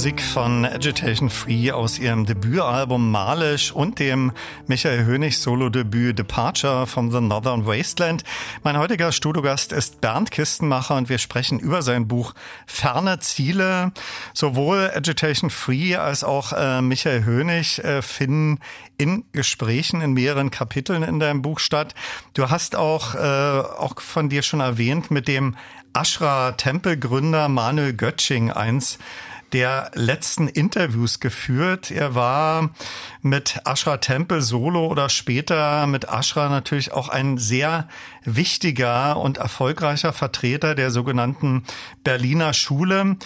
Musik von Agitation Free aus ihrem Debütalbum Malisch und dem Michael Hönig Solo-Debüt Departure from the Northern Wasteland. Mein heutiger Studiogast ist Bernd Kistenmacher und wir sprechen über sein Buch Ferne Ziele. Sowohl Agitation Free als auch äh, Michael Hönig äh, finden in Gesprächen in mehreren Kapiteln in deinem Buch statt. Du hast auch, äh, auch von dir schon erwähnt, mit dem Ashra-Tempelgründer Manuel Götsching eins der letzten Interviews geführt. Er war mit Ashra Temple solo oder später mit Ashra natürlich auch ein sehr wichtiger und erfolgreicher Vertreter der sogenannten Berliner Schule.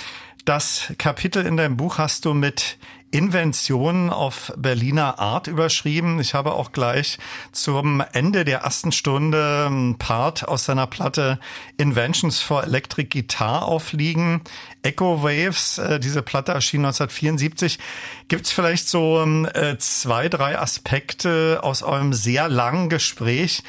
Das Kapitel in deinem Buch hast du mit Inventionen auf Berliner Art überschrieben. Ich habe auch gleich zum Ende der ersten Stunde ein Part aus seiner Platte Inventions for Electric Guitar aufliegen. Echo Waves, äh, diese Platte erschien 1974. Gibt es vielleicht so äh, zwei, drei Aspekte aus eurem sehr langen Gespräch,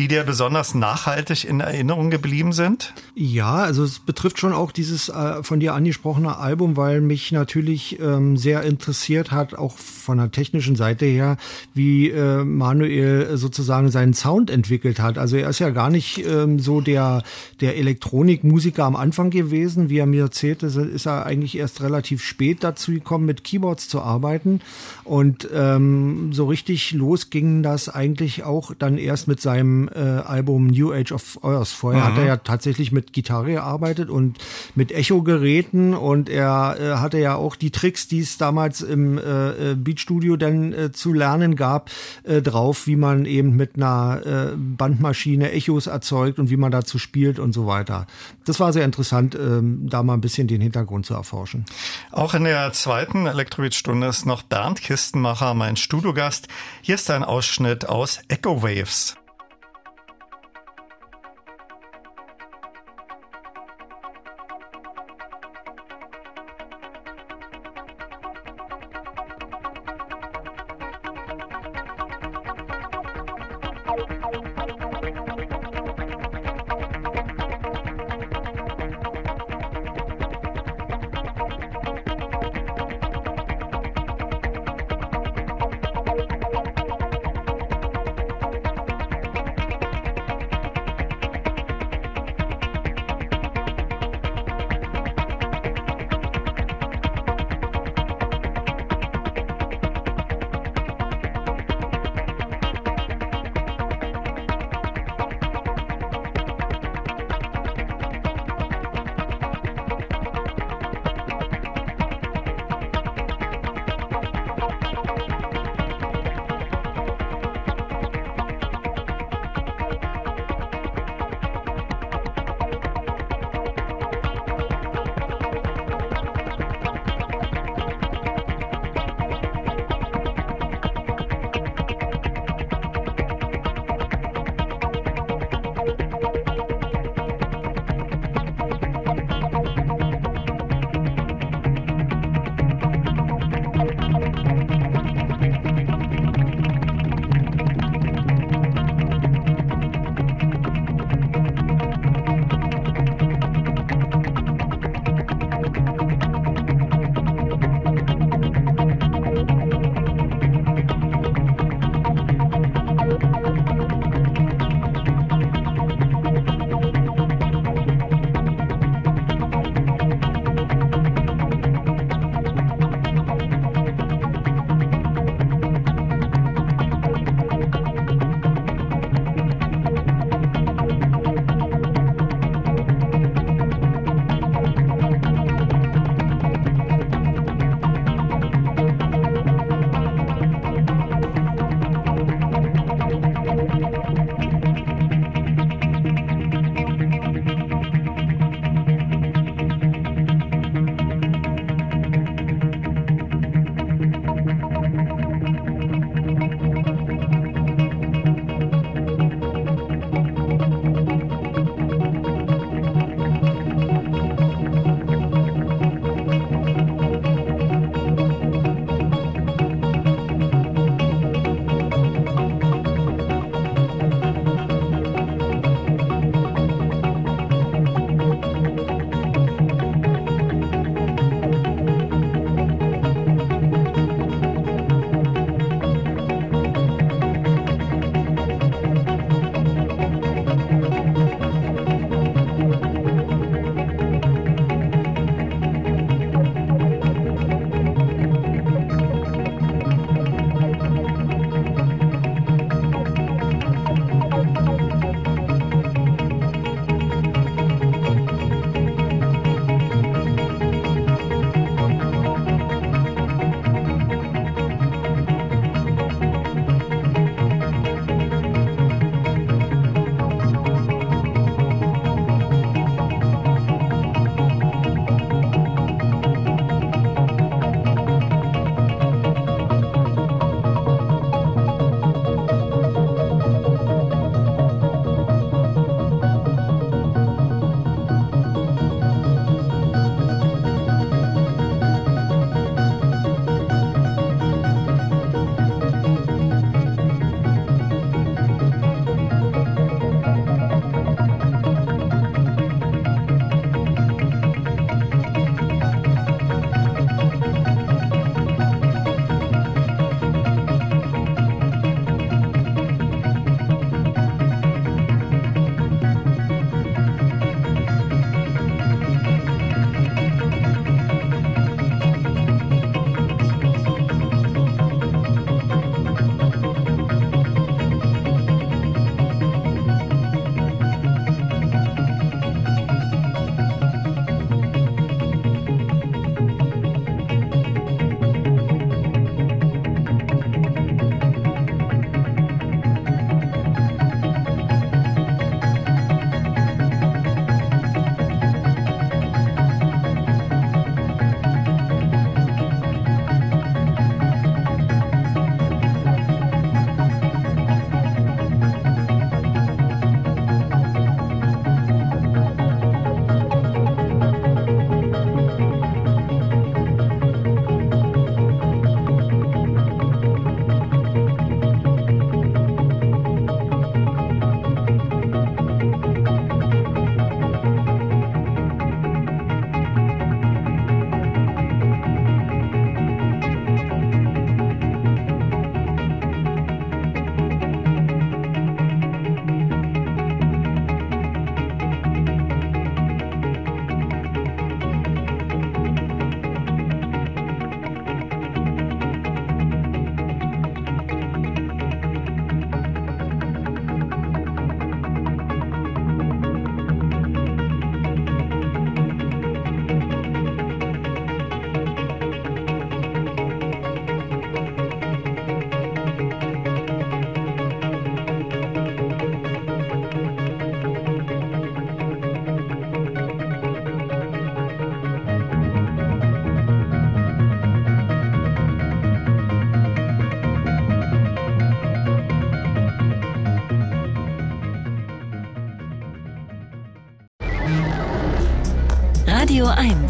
die dir besonders nachhaltig in Erinnerung geblieben sind? Ja, also es betrifft schon auch dieses äh, von dir angesprochene Album, weil mich natürlich ähm, sehr interessiert hat, auch von der technischen Seite her, wie äh, Manuel sozusagen seinen Sound entwickelt hat. Also er ist ja gar nicht ähm, so der, der Elektronikmusiker am Anfang gewesen. Wie er mir erzählte, ist er eigentlich erst relativ spät dazu gekommen, mit Keyboards zu arbeiten. Und ähm, so richtig los ging das eigentlich auch dann erst mit seinem äh, Album New Age of Earth. Vorher mhm. hat er ja tatsächlich mit Gitarre gearbeitet und mit Echo-Geräten und er äh, hatte ja auch die Tricks, die es damals im äh, äh Beatstudio dann äh, zu lernen gab, äh, drauf, wie man eben mit einer äh, Bandmaschine Echos erzeugt und wie man dazu spielt und so weiter. Das war sehr interessant, äh, da mal ein bisschen den Hintergrund zu erforschen. Auch in der zweiten Elektrobeat-Stunde ist noch Bernd Kistenmacher, mein Studiogast. Hier ist ein Ausschnitt aus Echo Waves.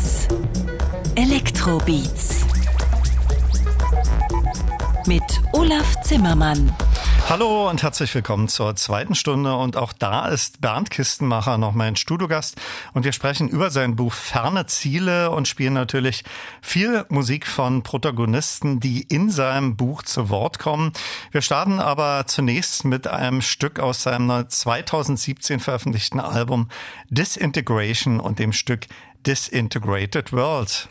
1 Elektrobeats mit Olaf Zimmermann. Hallo und herzlich willkommen zur zweiten Stunde. Und auch da ist Bernd Kistenmacher noch mein Studiogast. Und wir sprechen über sein Buch Ferne Ziele und spielen natürlich viel Musik von Protagonisten, die in seinem Buch zu Wort kommen. Wir starten aber zunächst mit einem Stück aus seinem 2017 veröffentlichten Album Disintegration und dem Stück Disintegrated World.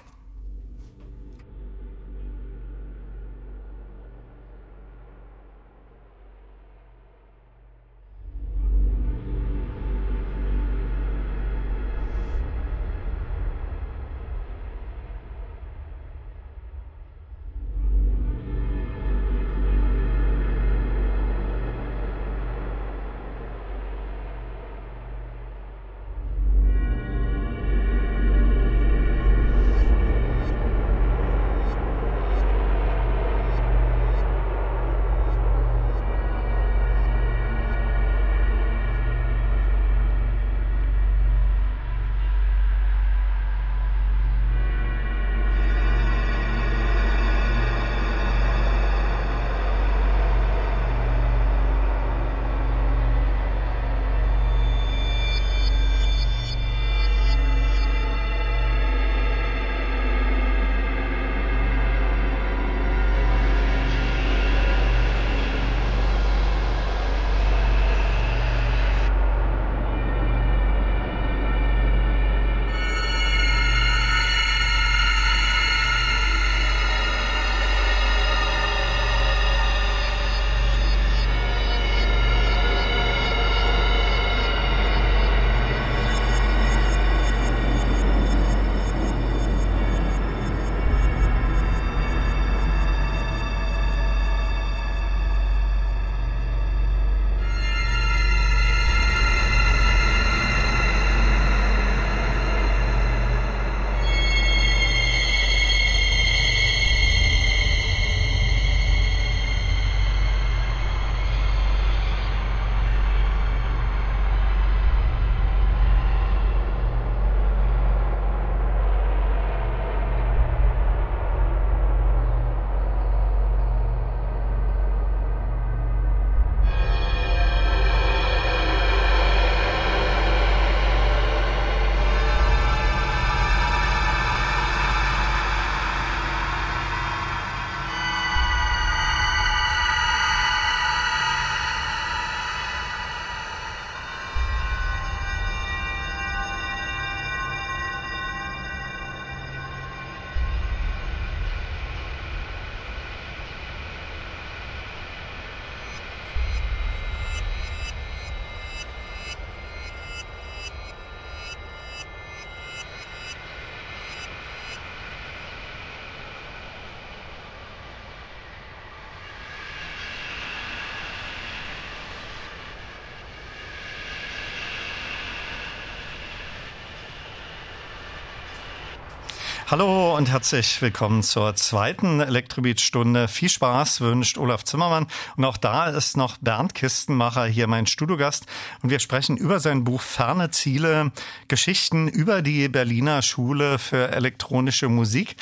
Hallo und herzlich willkommen zur zweiten Elektrobeat-Stunde. Viel Spaß wünscht Olaf Zimmermann. Und auch da ist noch Bernd Kistenmacher hier mein Studiogast. Und wir sprechen über sein Buch Ferne Ziele, Geschichten über die Berliner Schule für elektronische Musik.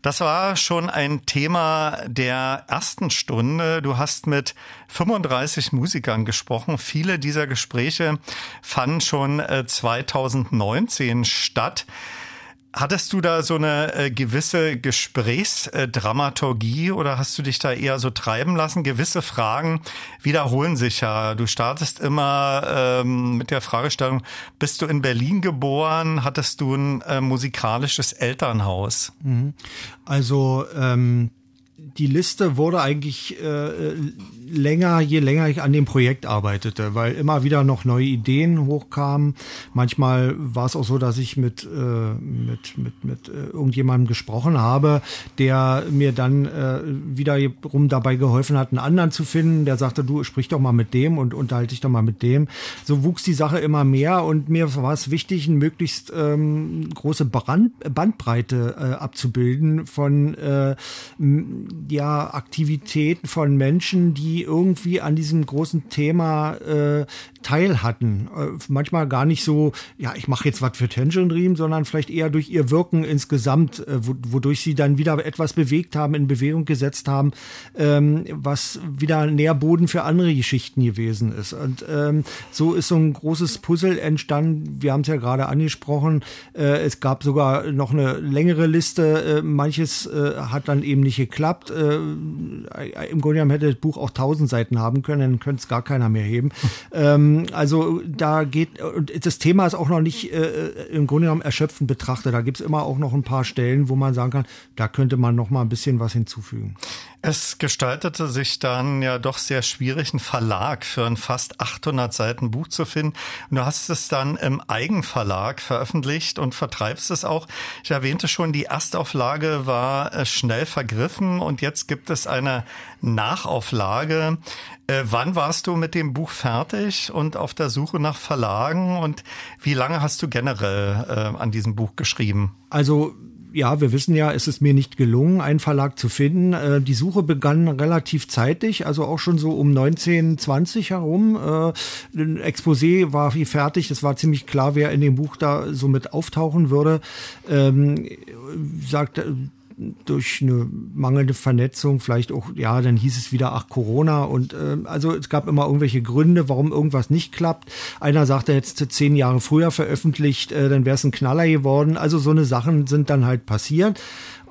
Das war schon ein Thema der ersten Stunde. Du hast mit 35 Musikern gesprochen. Viele dieser Gespräche fanden schon 2019 äh, statt. Hattest du da so eine äh, gewisse Gesprächsdramaturgie oder hast du dich da eher so treiben lassen? Gewisse Fragen wiederholen sich ja. Du startest immer ähm, mit der Fragestellung, bist du in Berlin geboren? Hattest du ein äh, musikalisches Elternhaus? Mhm. Also ähm, die Liste wurde eigentlich äh, länger, je länger ich an dem Projekt arbeitete, weil immer wieder noch neue Ideen hochkamen. Manchmal war es auch so, dass ich mit, äh, mit, mit, mit äh, irgendjemandem gesprochen habe, der mir dann äh, wiederum dabei geholfen hat, einen anderen zu finden, der sagte, du sprich doch mal mit dem und unterhalte dich doch mal mit dem. So wuchs die Sache immer mehr und mir war es wichtig, eine möglichst ähm, große Brand Bandbreite äh, abzubilden von äh, ja Aktivitäten von Menschen, die irgendwie an diesem großen Thema äh, teil hatten. Äh, manchmal gar nicht so, ja, ich mache jetzt was für Tangerine Dream, sondern vielleicht eher durch ihr Wirken insgesamt, äh, wodurch sie dann wieder etwas bewegt haben, in Bewegung gesetzt haben, ähm, was wieder Nährboden für andere Geschichten gewesen ist. Und ähm, so ist so ein großes Puzzle entstanden. Wir haben es ja gerade angesprochen. Äh, es gab sogar noch eine längere Liste. Äh, manches äh, hat dann eben nicht geklappt. Äh, Im Grunde genommen hätte das Buch auch tausend Seiten haben können, dann könnte es gar keiner mehr heben. ähm, also da geht, und das Thema ist auch noch nicht äh, im Grunde genommen erschöpfend betrachtet. Da gibt es immer auch noch ein paar Stellen, wo man sagen kann, da könnte man noch mal ein bisschen was hinzufügen. Es gestaltete sich dann ja doch sehr schwierig, einen Verlag für ein fast 800 Seiten Buch zu finden. Und du hast es dann im Eigenverlag veröffentlicht und vertreibst es auch. Ich erwähnte schon, die Erstauflage war äh, schnell vergriffen und jetzt gibt es eine Nachauflage. Äh, wann warst du mit dem Buch fertig und auf der Suche nach Verlagen und wie lange hast du generell äh, an diesem Buch geschrieben? Also ja, wir wissen ja, es ist mir nicht gelungen, einen Verlag zu finden. Äh, die Suche begann relativ zeitig, also auch schon so um 1920 herum. Äh, ein Exposé war wie fertig. Es war ziemlich klar, wer in dem Buch da so mit auftauchen würde. Ähm, sagt, durch eine mangelnde Vernetzung, vielleicht auch, ja, dann hieß es wieder, ach, Corona. Und äh, also es gab immer irgendwelche Gründe, warum irgendwas nicht klappt. Einer sagte, jetzt zehn Jahre früher veröffentlicht, äh, dann wäre es ein Knaller geworden. Also so eine Sachen sind dann halt passiert.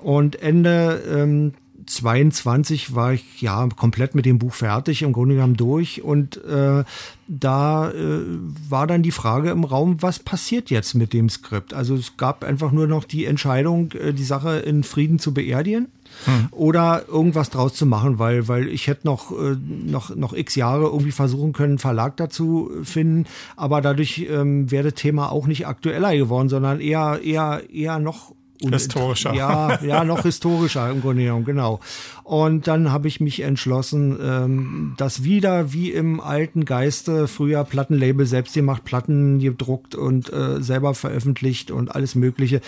Und Ende ähm, 22 war ich ja komplett mit dem Buch fertig, im Grunde genommen durch. Und äh, da äh, war dann die Frage im Raum, was passiert jetzt mit dem Skript? Also es gab einfach nur noch die Entscheidung, äh, die Sache in Frieden zu beerdigen. Hm. Oder irgendwas draus zu machen, weil, weil ich hätte noch, äh, noch, noch x Jahre irgendwie versuchen können, einen Verlag dazu finden, aber dadurch ähm, wäre das Thema auch nicht aktueller geworden, sondern eher, eher, eher noch historischer. Ja, ja, noch historischer im Grunde genommen, genau. Und dann habe ich mich entschlossen, ähm, das wieder wie im alten Geiste, früher Plattenlabel selbst gemacht, Platten gedruckt und äh, selber veröffentlicht und alles Mögliche.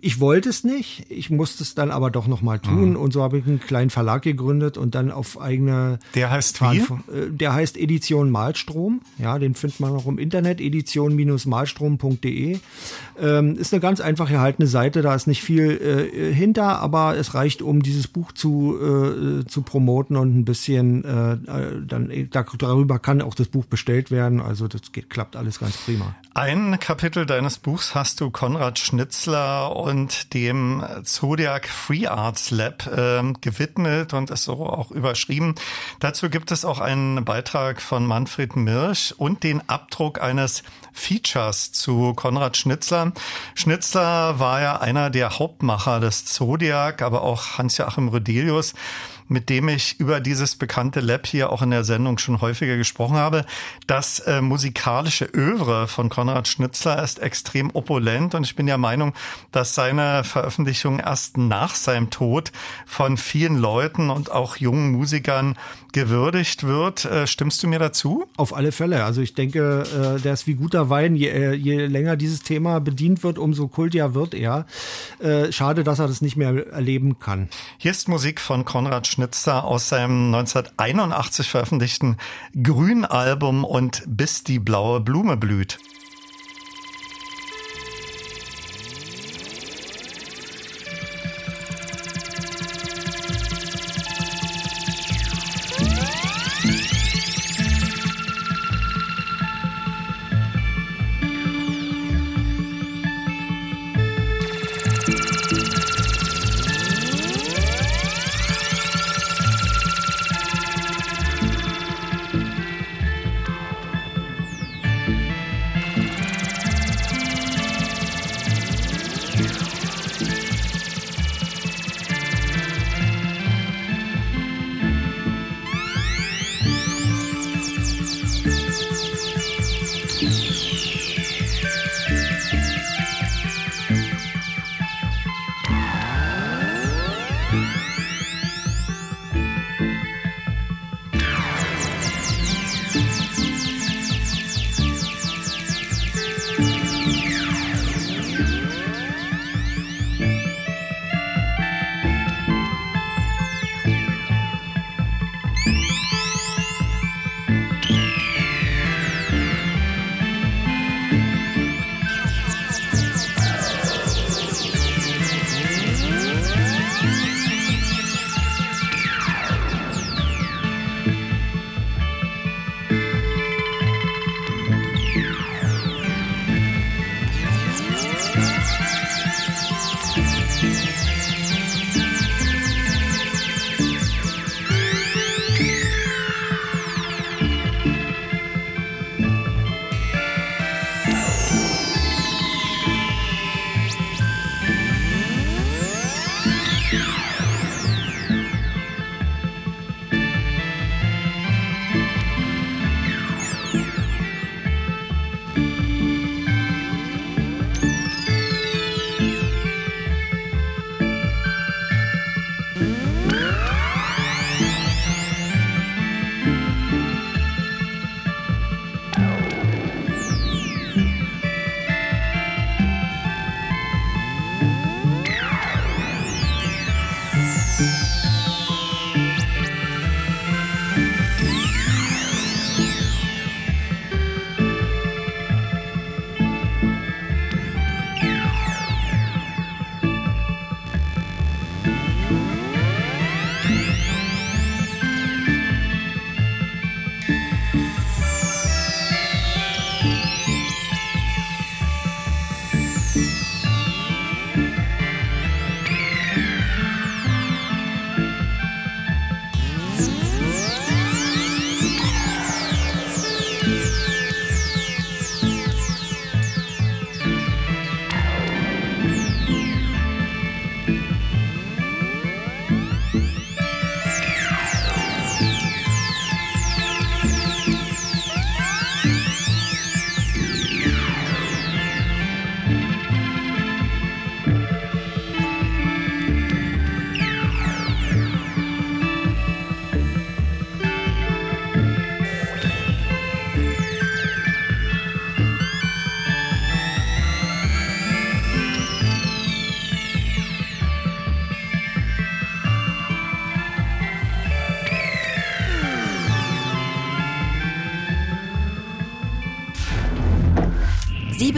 Ich wollte es nicht, ich musste es dann aber doch nochmal tun mhm. und so habe ich einen kleinen Verlag gegründet und dann auf eigene. Der heißt wie? Äh, der heißt Edition Malstrom. Ja, den findet man auch im Internet, edition-malstrom.de. Ähm, ist eine ganz einfach gehaltene Seite, da ist nicht viel äh, hinter, aber es reicht, um dieses Buch zu äh, zu promoten und ein bisschen äh, äh dann darüber kann auch das Buch bestellt werden. Also das geht, klappt alles ganz prima. Ein Kapitel deines Buchs hast du Konrad Schnitzler und dem Zodiac Free Arts Lab äh, gewidmet und ist so auch überschrieben. Dazu gibt es auch einen Beitrag von Manfred Mirsch und den Abdruck eines Features zu Konrad Schnitzler. Schnitzler war ja einer der Hauptmacher des Zodiac, aber auch Hans-Joachim Mit dem ich über dieses bekannte Lab hier auch in der Sendung schon häufiger gesprochen habe. Das äh, musikalische Övre von Konrad Schnitzler ist extrem opulent und ich bin der Meinung, dass seine Veröffentlichung erst nach seinem Tod von vielen Leuten und auch jungen Musikern gewürdigt wird. Äh, stimmst du mir dazu? Auf alle Fälle. Also ich denke, äh, der ist wie guter Wein. Je, äh, je länger dieses Thema bedient wird, umso kultiger wird er. Schade, dass er das nicht mehr erleben kann. Hier ist Musik von Konrad Schnitzer aus seinem 1981 veröffentlichten Grünalbum und Bis die blaue Blume blüht.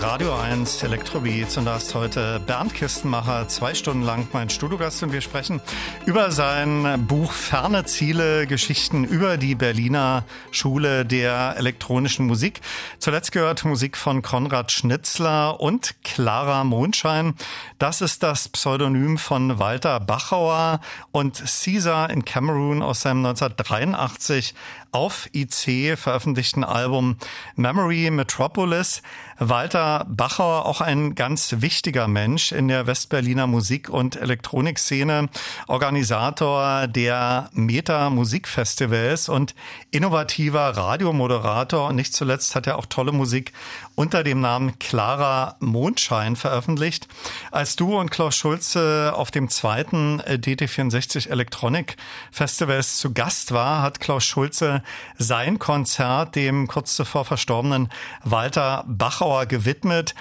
Radio 1 Elektrobeats und da ist heute Bernd Kistenmacher zwei Stunden lang mein Studiogast und wir sprechen über sein Buch Ferne Ziele, Geschichten über die Berliner Schule der elektronischen Musik. Zuletzt gehört Musik von Konrad Schnitzler und Clara Mondschein. Das ist das Pseudonym von Walter Bachauer und Caesar in Cameroon aus seinem 1983 auf IC veröffentlichten Album Memory Metropolis. Walter Bachauer auch ein ganz wichtiger Mensch in der Westberliner Musik- und Elektronikszene, Organisator der Meta Musikfestivals und innovativer Radiomoderator und nicht zuletzt hat er auch tolle Musik unter dem Namen Clara Mondschein veröffentlicht. Als du und Klaus Schulze auf dem zweiten DT64 Electronic Festivals zu Gast war, hat Klaus Schulze sein Konzert dem kurz zuvor verstorbenen Walter Bachauer gewidmet.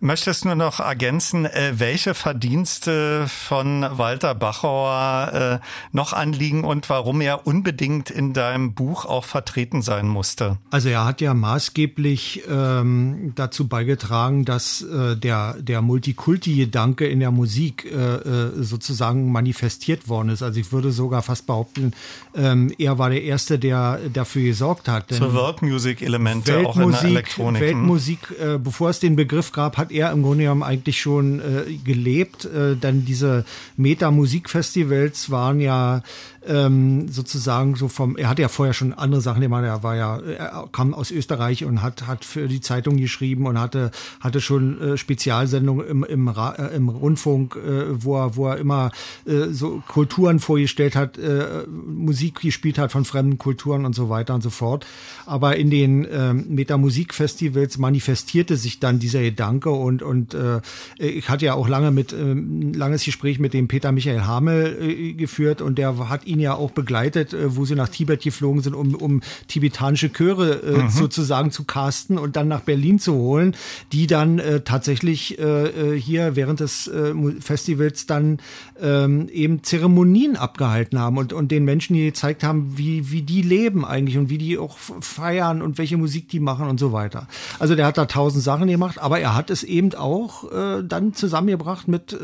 Möchtest du noch ergänzen, äh, welche Verdienste von Walter Bachauer äh, noch anliegen und warum er unbedingt in deinem Buch auch vertreten sein musste? Also er hat ja maßgeblich ähm, dazu beigetragen, dass äh, der, der Multikulti-Gedanke in der Musik äh, äh, sozusagen manifestiert worden ist. Also ich würde sogar fast behaupten, ähm, er war der Erste, der dafür gesorgt hat. Denn World-Music-Elemente auch in der Elektronik. Hm? Weltmusik, äh, bevor es den Begriff gab, hat er im Grunde genommen eigentlich schon äh, gelebt. Äh, denn diese Meta-Musikfestivals waren ja ähm, sozusagen so vom, er hatte ja vorher schon andere Sachen gemacht, er war ja, er kam aus Österreich und hat, hat für die Zeitung geschrieben und hatte, hatte schon äh, Spezialsendungen im, im, äh, im Rundfunk, äh, wo er, wo er immer äh, so Kulturen vorgestellt hat, äh, Musik gespielt hat von fremden Kulturen und so weiter und so fort. Aber in den äh, Metamusikfestivals manifestierte sich dann dieser Gedanke und, und äh, ich hatte ja auch lange mit, äh, langes Gespräch mit dem Peter Michael Hamel äh, geführt und der hat ihn ihn ja auch begleitet, äh, wo sie nach Tibet geflogen sind, um, um tibetanische Chöre äh, mhm. sozusagen zu casten und dann nach Berlin zu holen, die dann äh, tatsächlich äh, äh hier während des äh, Festivals dann ähm, eben Zeremonien abgehalten haben und, und den Menschen die gezeigt haben, wie, wie die leben eigentlich und wie die auch feiern und welche Musik die machen und so weiter. Also der hat da tausend Sachen gemacht, aber er hat es eben auch äh, dann zusammengebracht mit äh,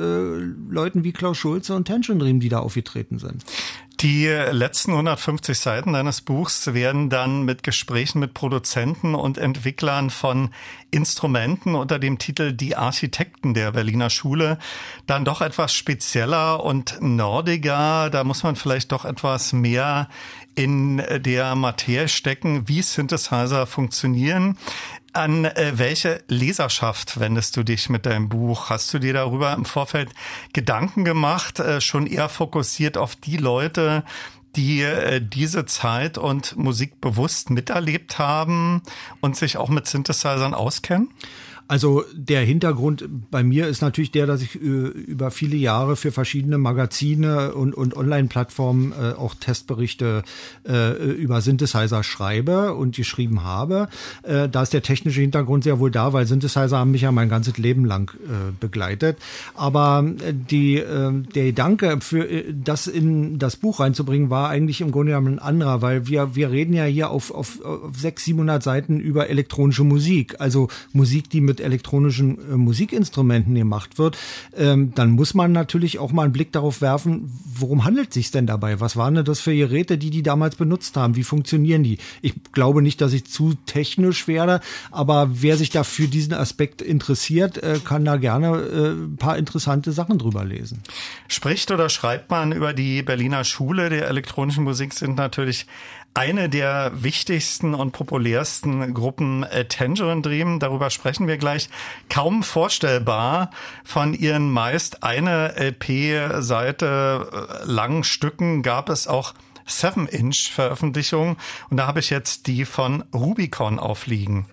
Leuten wie Klaus Schulze und Tension Dream, die da aufgetreten sind. Die letzten 150 Seiten deines Buchs werden dann mit Gesprächen mit Produzenten und Entwicklern von Instrumenten unter dem Titel Die Architekten der Berliner Schule dann doch etwas spezieller und nerdiger. Da muss man vielleicht doch etwas mehr in der Materie stecken, wie Synthesizer funktionieren. An äh, welche Leserschaft wendest du dich mit deinem Buch? Hast du dir darüber im Vorfeld Gedanken gemacht, äh, schon eher fokussiert auf die Leute, die äh, diese Zeit und Musik bewusst miterlebt haben und sich auch mit Synthesizern auskennen? Also der Hintergrund bei mir ist natürlich der, dass ich äh, über viele Jahre für verschiedene Magazine und, und Online-Plattformen äh, auch Testberichte äh, über Synthesizer schreibe und geschrieben habe. Äh, da ist der technische Hintergrund sehr wohl da, weil Synthesizer haben mich ja mein ganzes Leben lang äh, begleitet. Aber äh, die, der Gedanke, für das in das Buch reinzubringen, war eigentlich im Grunde genommen ein anderer, weil wir, wir reden ja hier auf, auf, auf 600, 700 Seiten über elektronische Musik, also Musik, die mit elektronischen äh, Musikinstrumenten gemacht wird, ähm, dann muss man natürlich auch mal einen Blick darauf werfen, worum handelt es sich denn dabei? Was waren denn das für Geräte, die die damals benutzt haben? Wie funktionieren die? Ich glaube nicht, dass ich zu technisch werde, aber wer sich da für diesen Aspekt interessiert, äh, kann da gerne äh, ein paar interessante Sachen drüber lesen. Spricht oder schreibt man über die Berliner Schule der elektronischen Musik sind natürlich eine der wichtigsten und populärsten Gruppen äh, Tangerine Dream, darüber sprechen wir gleich, kaum vorstellbar von ihren meist eine LP-Seite äh, langen Stücken gab es auch 7-Inch-Veröffentlichungen und da habe ich jetzt die von Rubicon aufliegen.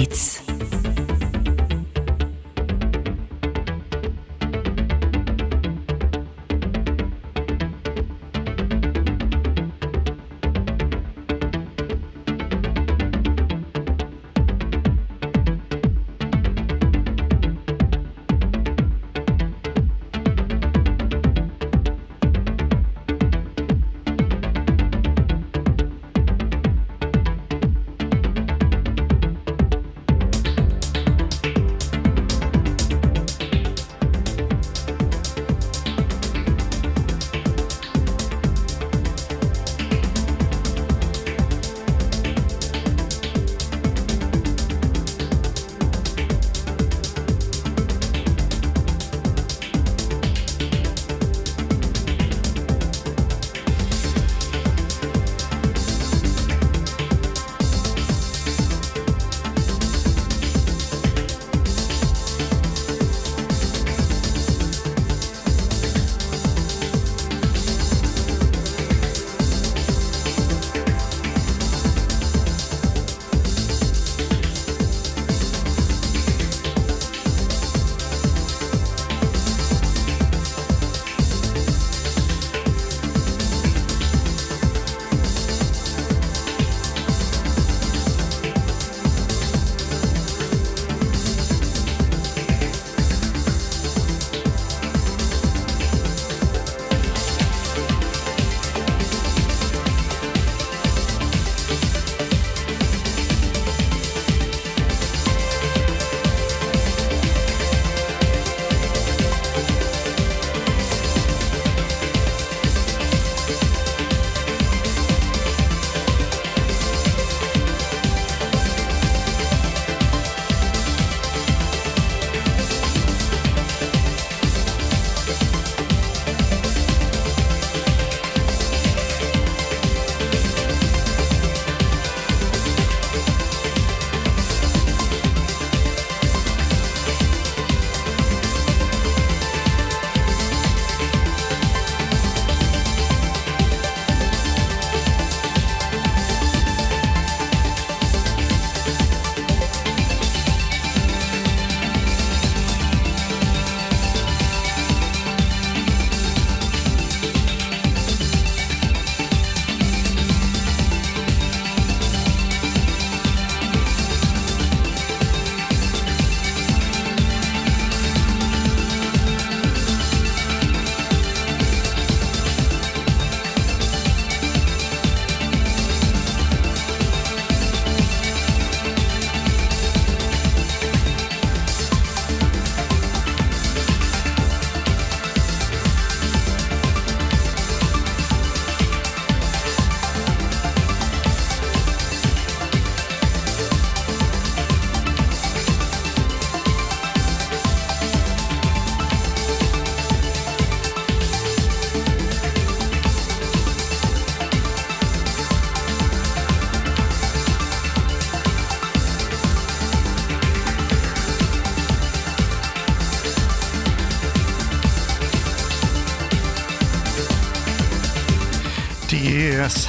Elektrobeats.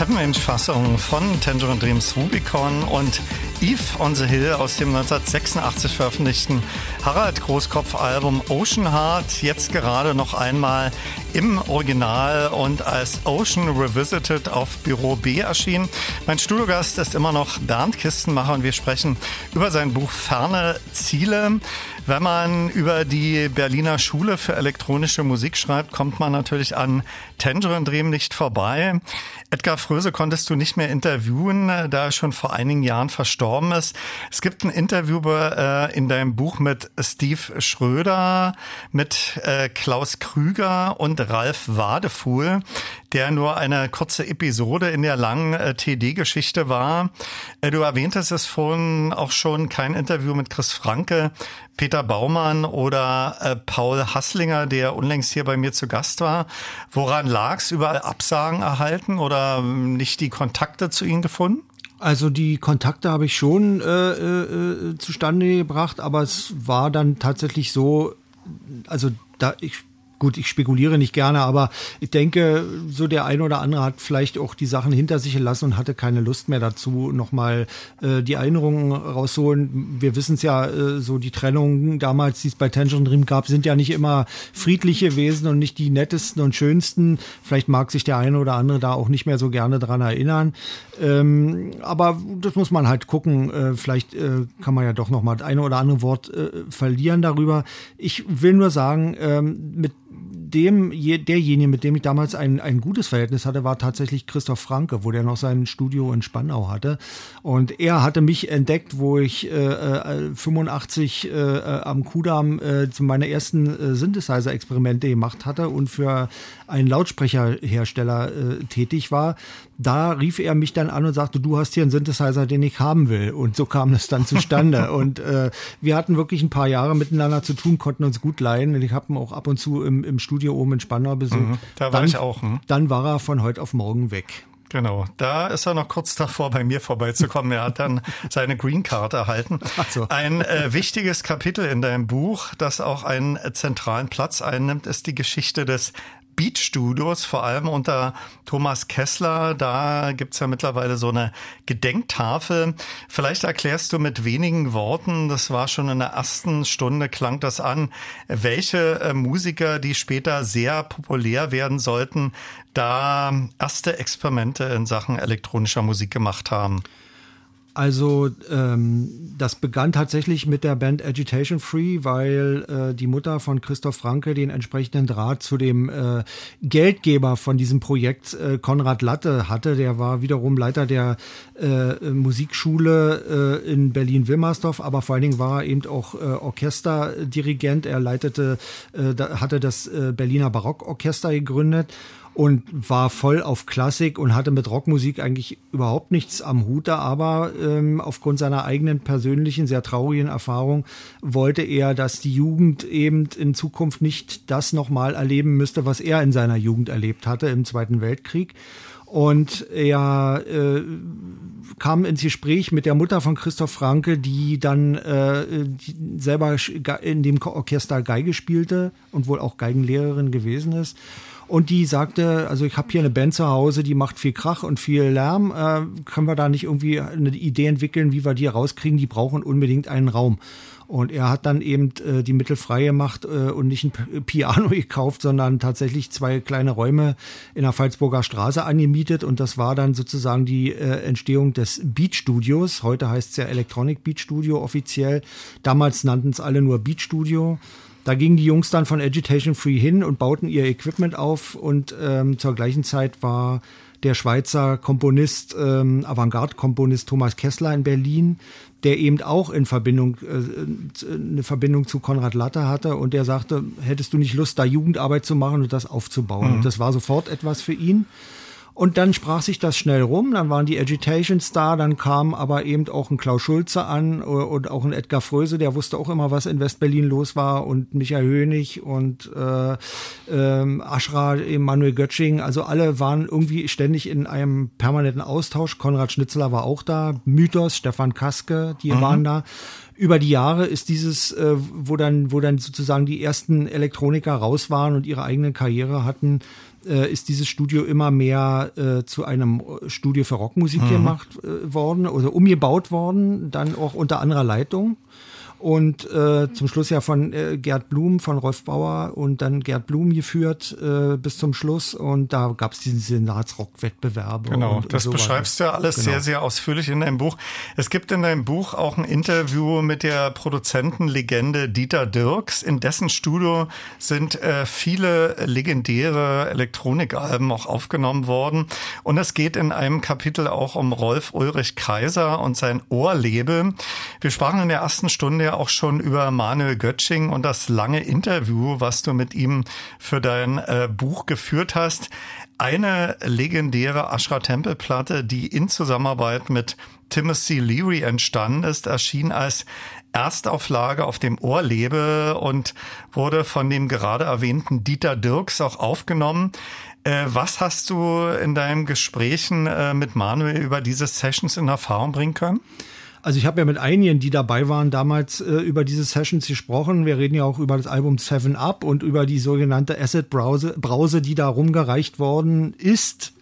7-Inch-Fassung von Tangerine Dreams Rubicon und Eve on the Hill aus dem 1986 veröffentlichten Harald Großkopf-Album Ocean Heart, jetzt gerade noch einmal im Original und als Ocean Revisited auf Büro B erschienen. Mein Studiogast ist immer noch Bernd Kistenmacher und wir sprechen über sein Buch Ferne Ziele. Wenn man über die Berliner Schule für elektronische Musik schreibt, kommt man natürlich an Tangerine Dream nicht vorbei. Edgar Fröse konntest du nicht mehr interviewen, da er schon vor einigen Jahren verstorben ist. Es gibt ein Interview äh, in deinem Buch mit Steve Schröder, mit äh, Klaus Krüger und Ralf Wadefuhl, der nur eine kurze Episode in der langen äh, TD-Geschichte war. du erwähntest es vorhin auch schon, kein Interview mit Chris Franke, Peter Baumann oder äh, Paul Hasslinger, der unlängst hier bei mir zu Gast war. Woran lag's? Überall Absagen erhalten oder nicht die Kontakte zu ihnen gefunden? Also die Kontakte habe ich schon äh, äh, zustande gebracht, aber es war dann tatsächlich so, also da ich gut, ich spekuliere nicht gerne, aber ich denke, so der eine oder andere hat vielleicht auch die Sachen hinter sich gelassen und hatte keine Lust mehr dazu, nochmal äh, die Erinnerungen rausholen. Wir wissen es ja, äh, so die Trennungen damals, die es bei Tension Dream gab, sind ja nicht immer friedlich gewesen und nicht die nettesten und schönsten. Vielleicht mag sich der eine oder andere da auch nicht mehr so gerne dran erinnern. Ähm, aber das muss man halt gucken. Äh, vielleicht äh, kann man ja doch noch mal das eine oder andere Wort äh, verlieren darüber. Ich will nur sagen, ähm, mit dem, derjenige, mit dem ich damals ein, ein gutes Verhältnis hatte, war tatsächlich Christoph Franke, wo der noch sein Studio in Spandau hatte. Und er hatte mich entdeckt, wo ich äh, 85 äh, äh, am Kudamm äh, zu meiner ersten äh, Synthesizer-Experimente gemacht hatte und für einen Lautsprecherhersteller äh, tätig war. Da rief er mich dann an und sagte, du hast hier einen Synthesizer, den ich haben will. Und so kam es dann zustande. und äh, wir hatten wirklich ein paar Jahre miteinander zu tun, konnten uns gut leiden. Und ich habe ihn auch ab und zu im, im Studio oben in Spandau besucht. Mhm, da war dann, ich auch. Hm? Dann war er von heute auf morgen weg. Genau, da ist er noch kurz davor, bei mir vorbeizukommen. Er hat dann seine Green Card erhalten. So. Ein äh, wichtiges Kapitel in deinem Buch, das auch einen zentralen Platz einnimmt, ist die Geschichte des Beat-Studios, vor allem unter Thomas Kessler. Da gibt's ja mittlerweile so eine Gedenktafel. Vielleicht erklärst du mit wenigen Worten, das war schon in der ersten Stunde, klang das an, welche äh, Musiker, die später sehr populär werden sollten, da erste Experimente in Sachen elektronischer Musik gemacht haben. Also ähm, das begann tatsächlich mit der Band Agitation Free, weil äh, die Mutter von Christoph Franke den entsprechenden Draht zu dem äh, Geldgeber von diesem Projekt, äh, Konrad Latte, hatte. Der war wiederum Leiter der äh, Musikschule äh, in Berlin-Wilmersdorf, aber vor allen Dingen war er eben auch äh, Orchesterdirigent. Er leitete, äh, da, hatte das äh, Berliner Barockorchester gegründet und war voll auf Klassik und hatte mit Rockmusik eigentlich überhaupt nichts am Hut, aber ähm, aufgrund seiner eigenen persönlichen, sehr traurigen Erfahrung wollte er, dass die Jugend eben in Zukunft nicht das nochmal erleben müsste, was er in seiner Jugend erlebt hatte im Zweiten Weltkrieg. Und er äh, kam ins Gespräch mit der Mutter von Christoph Franke, die dann äh, die selber in dem Orchester Geige spielte und wohl auch Geigenlehrerin gewesen ist. Und die sagte, also ich habe hier eine Band zu Hause, die macht viel Krach und viel Lärm. Äh, können wir da nicht irgendwie eine Idee entwickeln, wie wir die rauskriegen? Die brauchen unbedingt einen Raum. Und er hat dann eben äh, die Mittel frei gemacht äh, und nicht ein Piano gekauft, sondern tatsächlich zwei kleine Räume in der Pfalzburger Straße angemietet. Und das war dann sozusagen die äh, Entstehung des Beat Studios. Heute heißt es ja Electronic Beat Studio offiziell. Damals nannten es alle nur Beat Studio. Da gingen die Jungs dann von Agitation Free hin und bauten ihr Equipment auf und ähm, zur gleichen Zeit war der Schweizer Komponist, ähm, Avantgarde-Komponist Thomas Kessler in Berlin, der eben auch in Verbindung, äh, eine Verbindung zu Konrad Latte hatte und der sagte, hättest du nicht Lust, da Jugendarbeit zu machen und das aufzubauen? Mhm. Und das war sofort etwas für ihn. Und dann sprach sich das schnell rum, dann waren die Agitations da, dann kam aber eben auch ein Klaus Schulze an und auch ein Edgar Fröse, der wusste auch immer, was in Westberlin los war und Michael Hönig und äh, äh, Aschra, Emanuel Götsching, also alle waren irgendwie ständig in einem permanenten Austausch. Konrad Schnitzler war auch da, Mythos, Stefan Kaske, die mhm. waren da über die Jahre ist dieses, äh, wo dann, wo dann sozusagen die ersten Elektroniker raus waren und ihre eigene Karriere hatten, äh, ist dieses Studio immer mehr äh, zu einem Studio für Rockmusik mhm. gemacht äh, worden oder umgebaut worden, dann auch unter anderer Leitung und äh, zum Schluss ja von äh, Gerd Blum, von Rolf Bauer und dann Gerd Blum geführt äh, bis zum Schluss und da gab es diesen Senatsrock-Wettbewerb. Genau, und, das und so beschreibst du ja alles genau. sehr, sehr ausführlich in deinem Buch. Es gibt in deinem Buch auch ein Interview mit der Produzentenlegende Dieter Dirks. In dessen Studio sind äh, viele legendäre Elektronikalben auch aufgenommen worden und es geht in einem Kapitel auch um Rolf Ulrich Kaiser und sein Ohrlebe. Wir sprachen in der ersten Stunde auch schon über Manuel Götsching und das lange Interview, was du mit ihm für dein äh, Buch geführt hast. Eine legendäre Ashra Temple Platte, die in Zusammenarbeit mit Timothy Leary entstanden ist, erschien als Erstauflage auf dem Ohrlebe und wurde von dem gerade erwähnten Dieter Dirks auch aufgenommen. Äh, was hast du in deinen Gesprächen äh, mit Manuel über diese Sessions in Erfahrung bringen können? Also ich habe ja mit einigen, die dabei waren, damals äh, über diese Sessions gesprochen. Wir reden ja auch über das Album Seven Up und über die sogenannte Acid Brause, Brause die da rumgereicht worden ist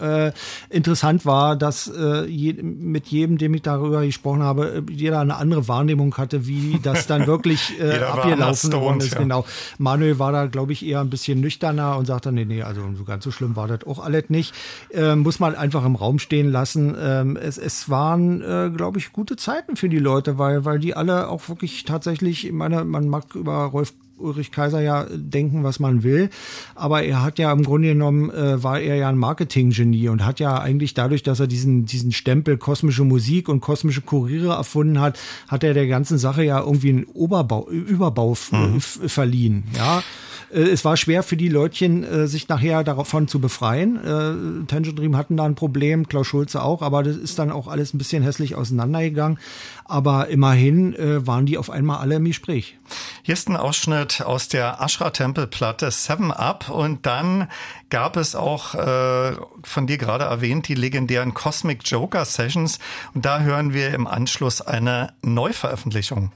äh, interessant war, dass äh, je, mit jedem, dem ich darüber gesprochen habe, äh, jeder eine andere Wahrnehmung hatte, wie das dann wirklich äh, abgelaufen worden ist. Ja. Genau. Manuel war da, glaube ich, eher ein bisschen nüchterner und sagte, nee, nee, also so ganz so schlimm war das auch alles nicht. Äh, muss man einfach im Raum stehen lassen. Ähm, es, es waren, äh, glaube ich, gute Zeiten für die Leute, weil, weil die alle auch wirklich tatsächlich, ich meine, man mag über Rolf Ulrich Kaiser ja denken, was man will. Aber er hat ja im Grunde genommen, äh, war er ja ein Marketinggenie und hat ja eigentlich dadurch, dass er diesen, diesen Stempel kosmische Musik und kosmische Kuriere erfunden hat, hat er der ganzen Sache ja irgendwie einen Oberbau, Überbau mhm. verliehen. Ja. Äh, es war schwer für die Leutchen, äh, sich nachher davon zu befreien. Äh, Tangerine Dream hatten da ein Problem, Klaus Schulze auch, aber das ist dann auch alles ein bisschen hässlich auseinandergegangen. Aber immerhin waren die auf einmal alle im Gespräch. Hier ist ein Ausschnitt aus der Ashra-Tempelplatte Seven Up und dann gab es auch äh, von dir gerade erwähnt die legendären Cosmic Joker Sessions und da hören wir im Anschluss eine Neuveröffentlichung.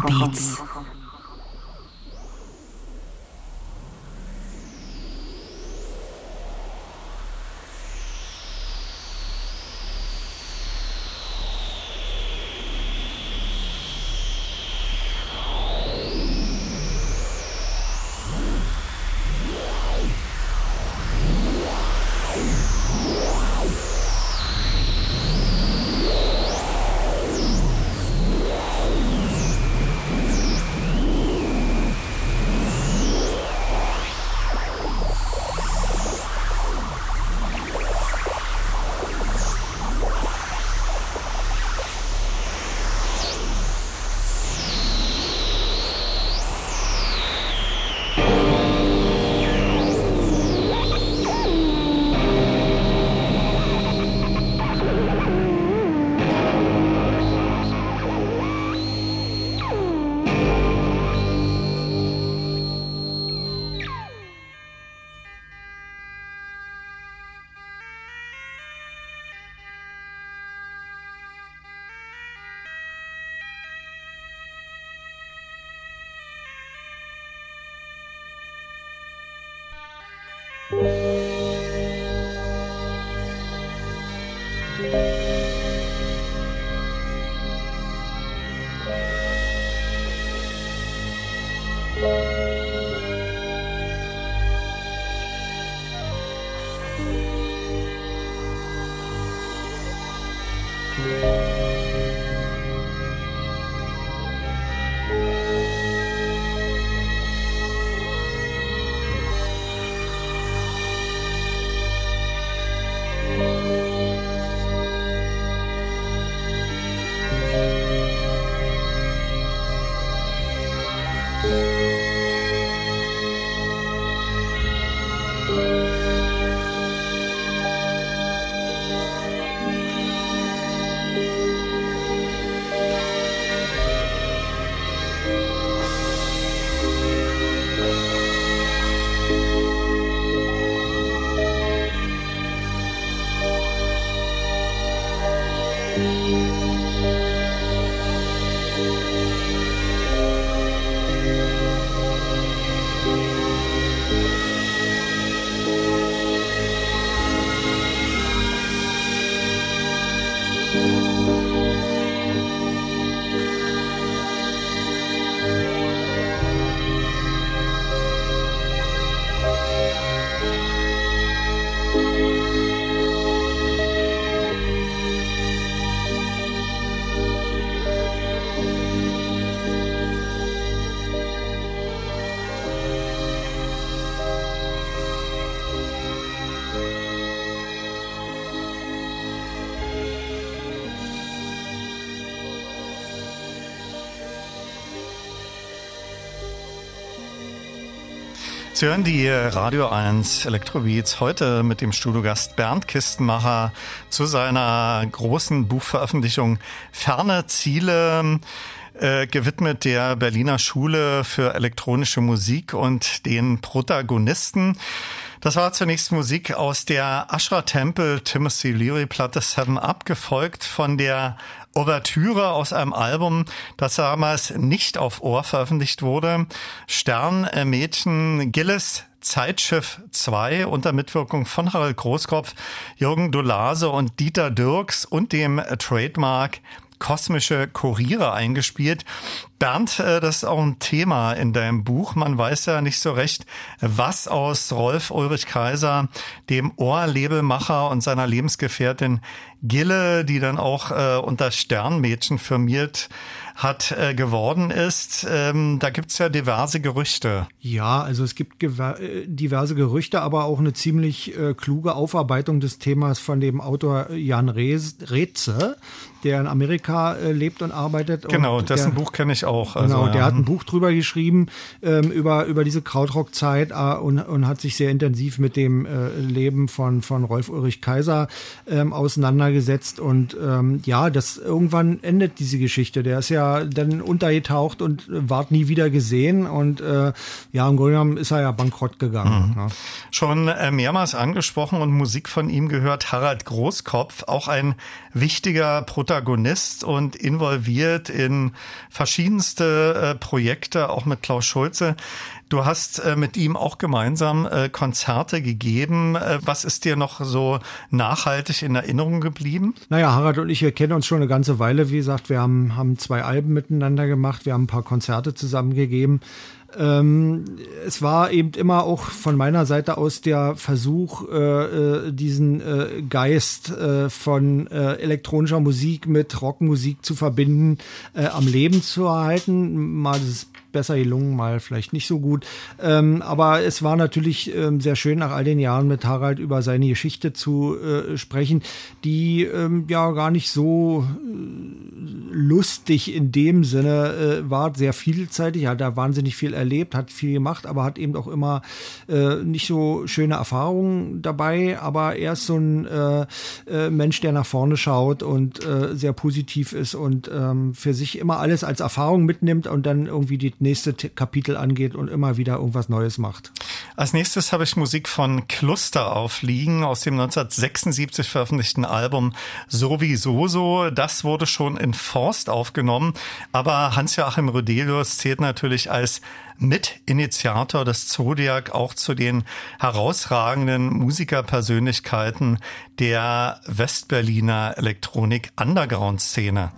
Radio Sie hören die Radio 1 Elektrobeats heute mit dem Studiogast Bernd Kistenmacher zu seiner großen Buchveröffentlichung Ferne Ziele äh, gewidmet der Berliner Schule für elektronische Musik und den Protagonisten. Das war zunächst Musik aus der Ashra Temple Timothy Leary Platte 7 Up, gefolgt von der Ouvertüre aus einem Album, das damals nicht auf Ohr veröffentlicht wurde. Sternmädchen Gillis Zeitschiff 2 unter Mitwirkung von Harald Großkopf, Jürgen Dolase und Dieter Dirks und dem Trademark kosmische Kuriere eingespielt. Bernd, äh, das ist auch ein Thema in deinem Buch. Man weiß ja nicht so recht, was aus Rolf Ulrich Kaiser, dem Ohrlabelmacher und seiner Lebensgefährtin Gille, die dann auch äh, unter Sternmädchen firmiert hat, äh, geworden ist. Ähm, da gibt's ja diverse Gerüchte. Ja, also es gibt äh, diverse Gerüchte, aber auch eine ziemlich äh, kluge Aufarbeitung des Themas von dem Autor Jan Reetze, der in Amerika äh, lebt und arbeitet. Genau, und dessen Buch kenne ich auch. Also, genau, der ja. hat ein Buch drüber geschrieben, ähm, über, über diese Krautrock-Zeit äh, und, und hat sich sehr intensiv mit dem äh, Leben von, von Rolf Ulrich Kaiser ähm, auseinandergesetzt. Und ähm, ja, das irgendwann endet diese Geschichte. Der ist ja dann untergetaucht und ward nie wieder gesehen. Und äh, ja, im Grunde genommen ist er ja bankrott gegangen. Mhm. Ja. Schon äh, mehrmals angesprochen und Musik von ihm gehört Harald Großkopf, auch ein wichtiger Protagonist und involviert in verschiedenste äh, Projekte, auch mit Klaus Schulze. Du hast äh, mit ihm auch gemeinsam äh, Konzerte gegeben. Äh, was ist dir noch so nachhaltig in Erinnerung geblieben? Naja, Harald und ich, wir kennen uns schon eine ganze Weile. Wie gesagt, wir haben, haben zwei Alben miteinander gemacht. Wir haben ein paar Konzerte zusammengegeben. Ähm, es war eben immer auch von meiner Seite aus der Versuch, äh, äh, diesen äh, Geist äh, von äh, elektronischer Musik mit Rockmusik zu verbinden, äh, am Leben zu erhalten. Mal das besser gelungen, mal vielleicht nicht so gut. Ähm, aber es war natürlich ähm, sehr schön, nach all den Jahren mit Harald über seine Geschichte zu äh, sprechen, die ähm, ja gar nicht so äh, lustig in dem Sinne äh, war, sehr vielseitig, hat da wahnsinnig viel erlebt, hat viel gemacht, aber hat eben auch immer äh, nicht so schöne Erfahrungen dabei. Aber er ist so ein äh, äh, Mensch, der nach vorne schaut und sehr positiv ist und ähm, für sich immer alles als Erfahrung mitnimmt und dann irgendwie die nächste Kapitel angeht und immer wieder irgendwas Neues macht. Als nächstes habe ich Musik von Cluster aufliegen aus dem 1976 veröffentlichten Album Sowieso so. Das wurde schon in Forst aufgenommen, aber Hans-Joachim Rödelius zählt natürlich als Mitinitiator des Zodiac auch zu den herausragenden Musikerpersönlichkeiten der Westberliner Elektronik-Underground-Szene.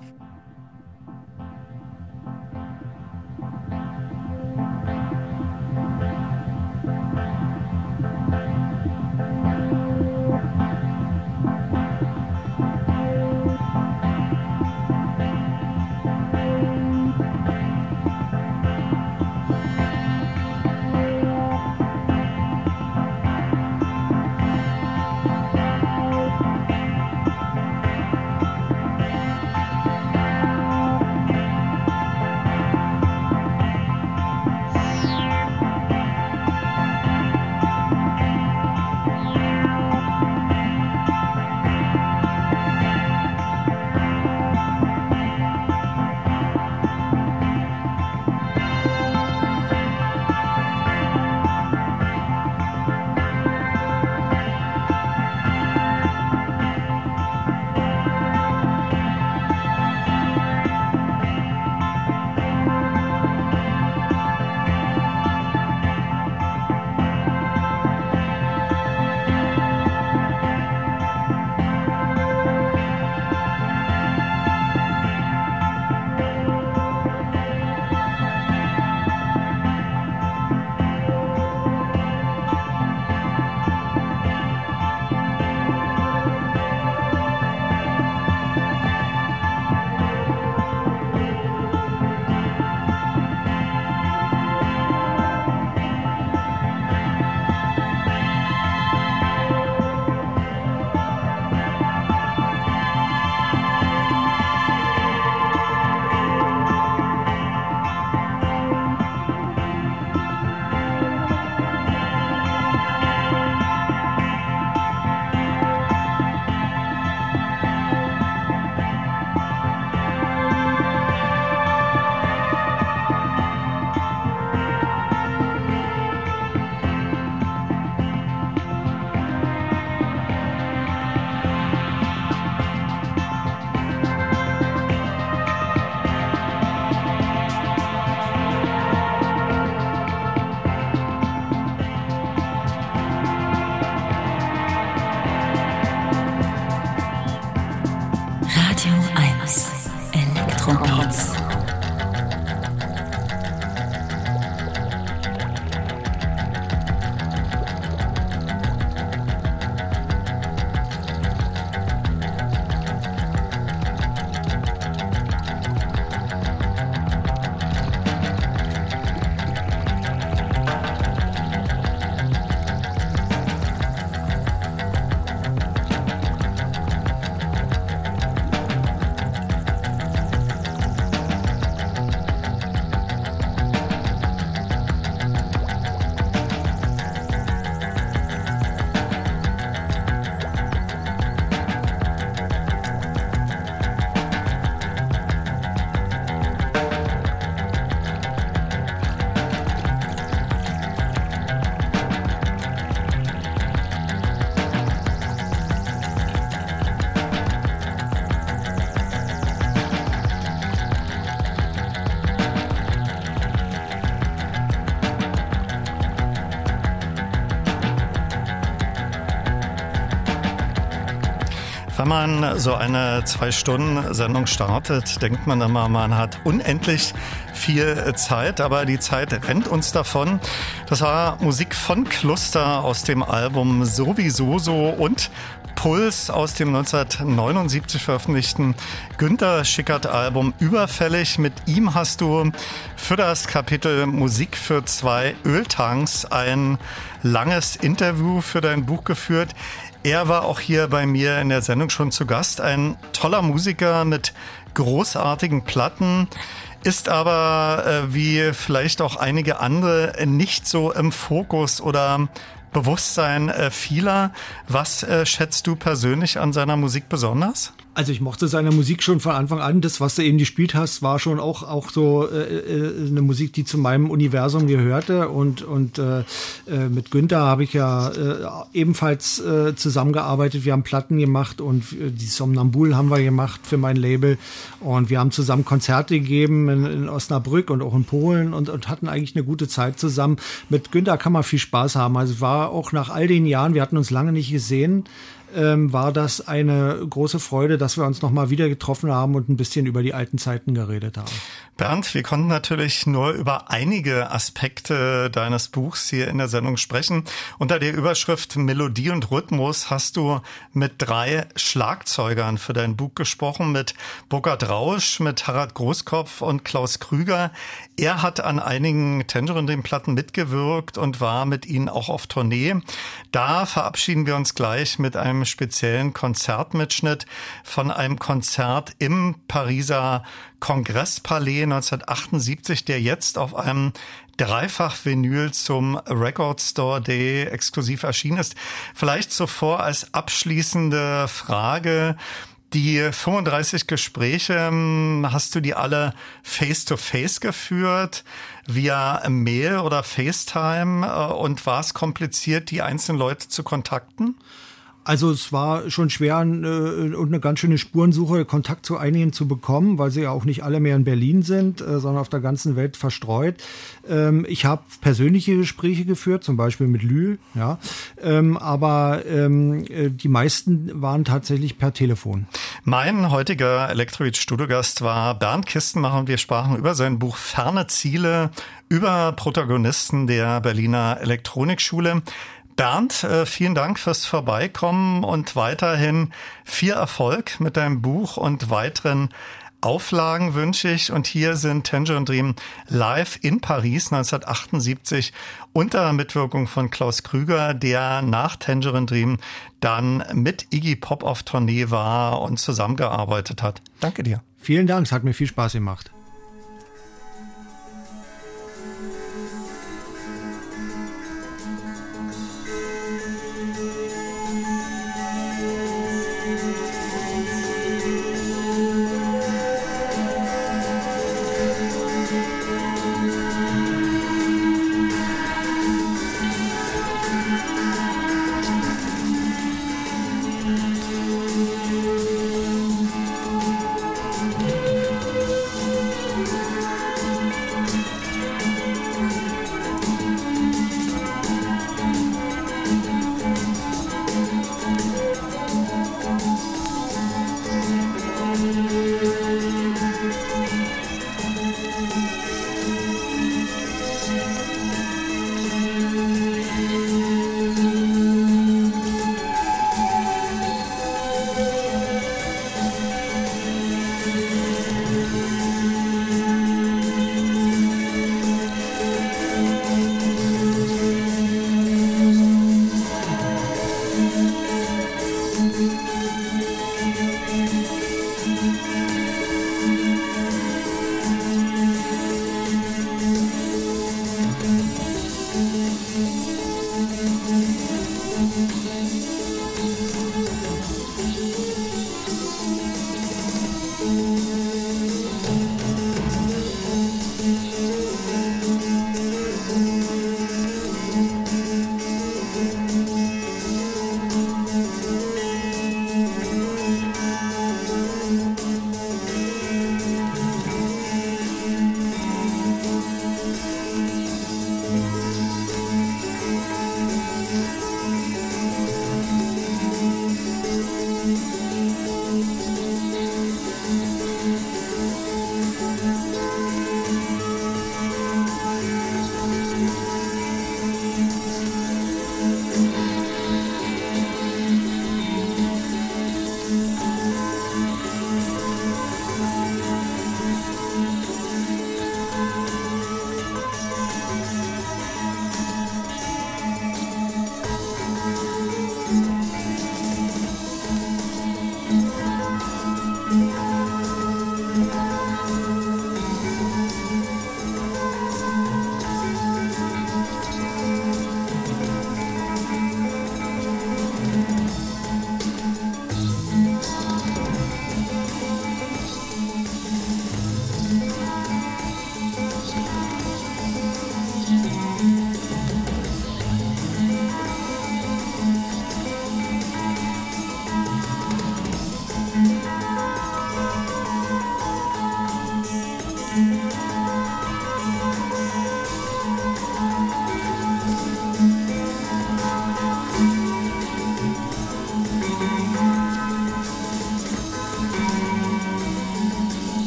Wenn man so eine Zwei-Stunden-Sendung startet, denkt man immer, man hat unendlich viel Zeit, aber die Zeit rennt uns davon. Das war Musik von Cluster aus dem Album Sowieso so und Puls aus dem 1979 veröffentlichten Günter Schickert Album Überfällig. Mit ihm hast du für das Kapitel Musik für zwei Öltanks ein langes Interview für dein Buch geführt. Er war auch hier bei mir in der Sendung schon zu Gast. Ein toller Musiker mit großartigen Platten, ist aber äh, wie vielleicht auch einige andere nicht so im Fokus oder Bewusstsein äh, vieler. Was äh, schätzt du persönlich an seiner Musik besonders? Also ich mochte seine Musik schon von Anfang an. Das, was du eben gespielt hast, war schon auch auch so äh, äh eine Musik, die zu meinem Universum gehörte. Und und äh, äh, mit Günther habe ich ja äh, ebenfalls äh, zusammengearbeitet. Wir haben Platten gemacht und äh, die Somnambul haben wir gemacht für mein Label. Und wir haben zusammen Konzerte gegeben in, in Osnabrück und auch in Polen und, und hatten eigentlich eine gute Zeit zusammen. Mit Günther kann man viel Spaß haben. Also war auch nach all den Jahren, wir hatten uns lange nicht gesehen ähm, war das eine große Freude, dass wir uns nochmal wieder getroffen haben und ein bisschen über die alten Zeiten geredet haben. Bernd, wir konnten natürlich nur über einige Aspekte deines Buchs hier in der Sendung sprechen. Unter der Überschrift Melodie und Rhythmus hast du mit drei Schlagzeugern für dein Buch gesprochen, mit Burkhard Rausch, mit Harald Großkopf und Klaus Krüger. Er hat an einigen Tangerine-Platten mitgewirkt und war mit ihnen auch auf Tournee. Da verabschieden wir uns gleich mit einem speziellen Konzertmitschnitt von einem Konzert im Pariser Kongresspalais 1978, der jetzt auf einem Dreifach-Vinyl zum Record Store Day exklusiv erschienen ist. Vielleicht zuvor als abschließende Frage. Die 35 Gespräche, hm, hast du die alle face-to-face -face geführt, via Mail oder FaceTime? Äh, und war es kompliziert, die einzelnen Leute zu kontakten? Also es war schon schwer äh, und eine ganz schöne Spurensuche, Kontakt zu einigen zu bekommen, weil sie ja auch nicht alle mehr in Berlin sind, äh, sondern auf der ganzen Welt verstreut. Ähm, ich habe persönliche Gespräche geführt, zum Beispiel mit Lü, ja, ähm, aber ähm, äh, die meisten waren tatsächlich per Telefon. Mein heutiger Elektroid-Studiogast war Bernd Kistenmacher und wir sprachen über sein Buch Ferne Ziele, über Protagonisten der Berliner Elektronikschule. Bernd, äh, vielen Dank fürs Vorbeikommen und weiterhin viel Erfolg mit deinem Buch und weiteren Auflagen wünsche ich. Und hier sind Tangerine Dream live in Paris 1978 unter Mitwirkung von Klaus Krüger, der nach Tangerine Dream dann mit Iggy Pop auf Tournee war und zusammengearbeitet hat. Danke dir. Vielen Dank, es hat mir viel Spaß gemacht.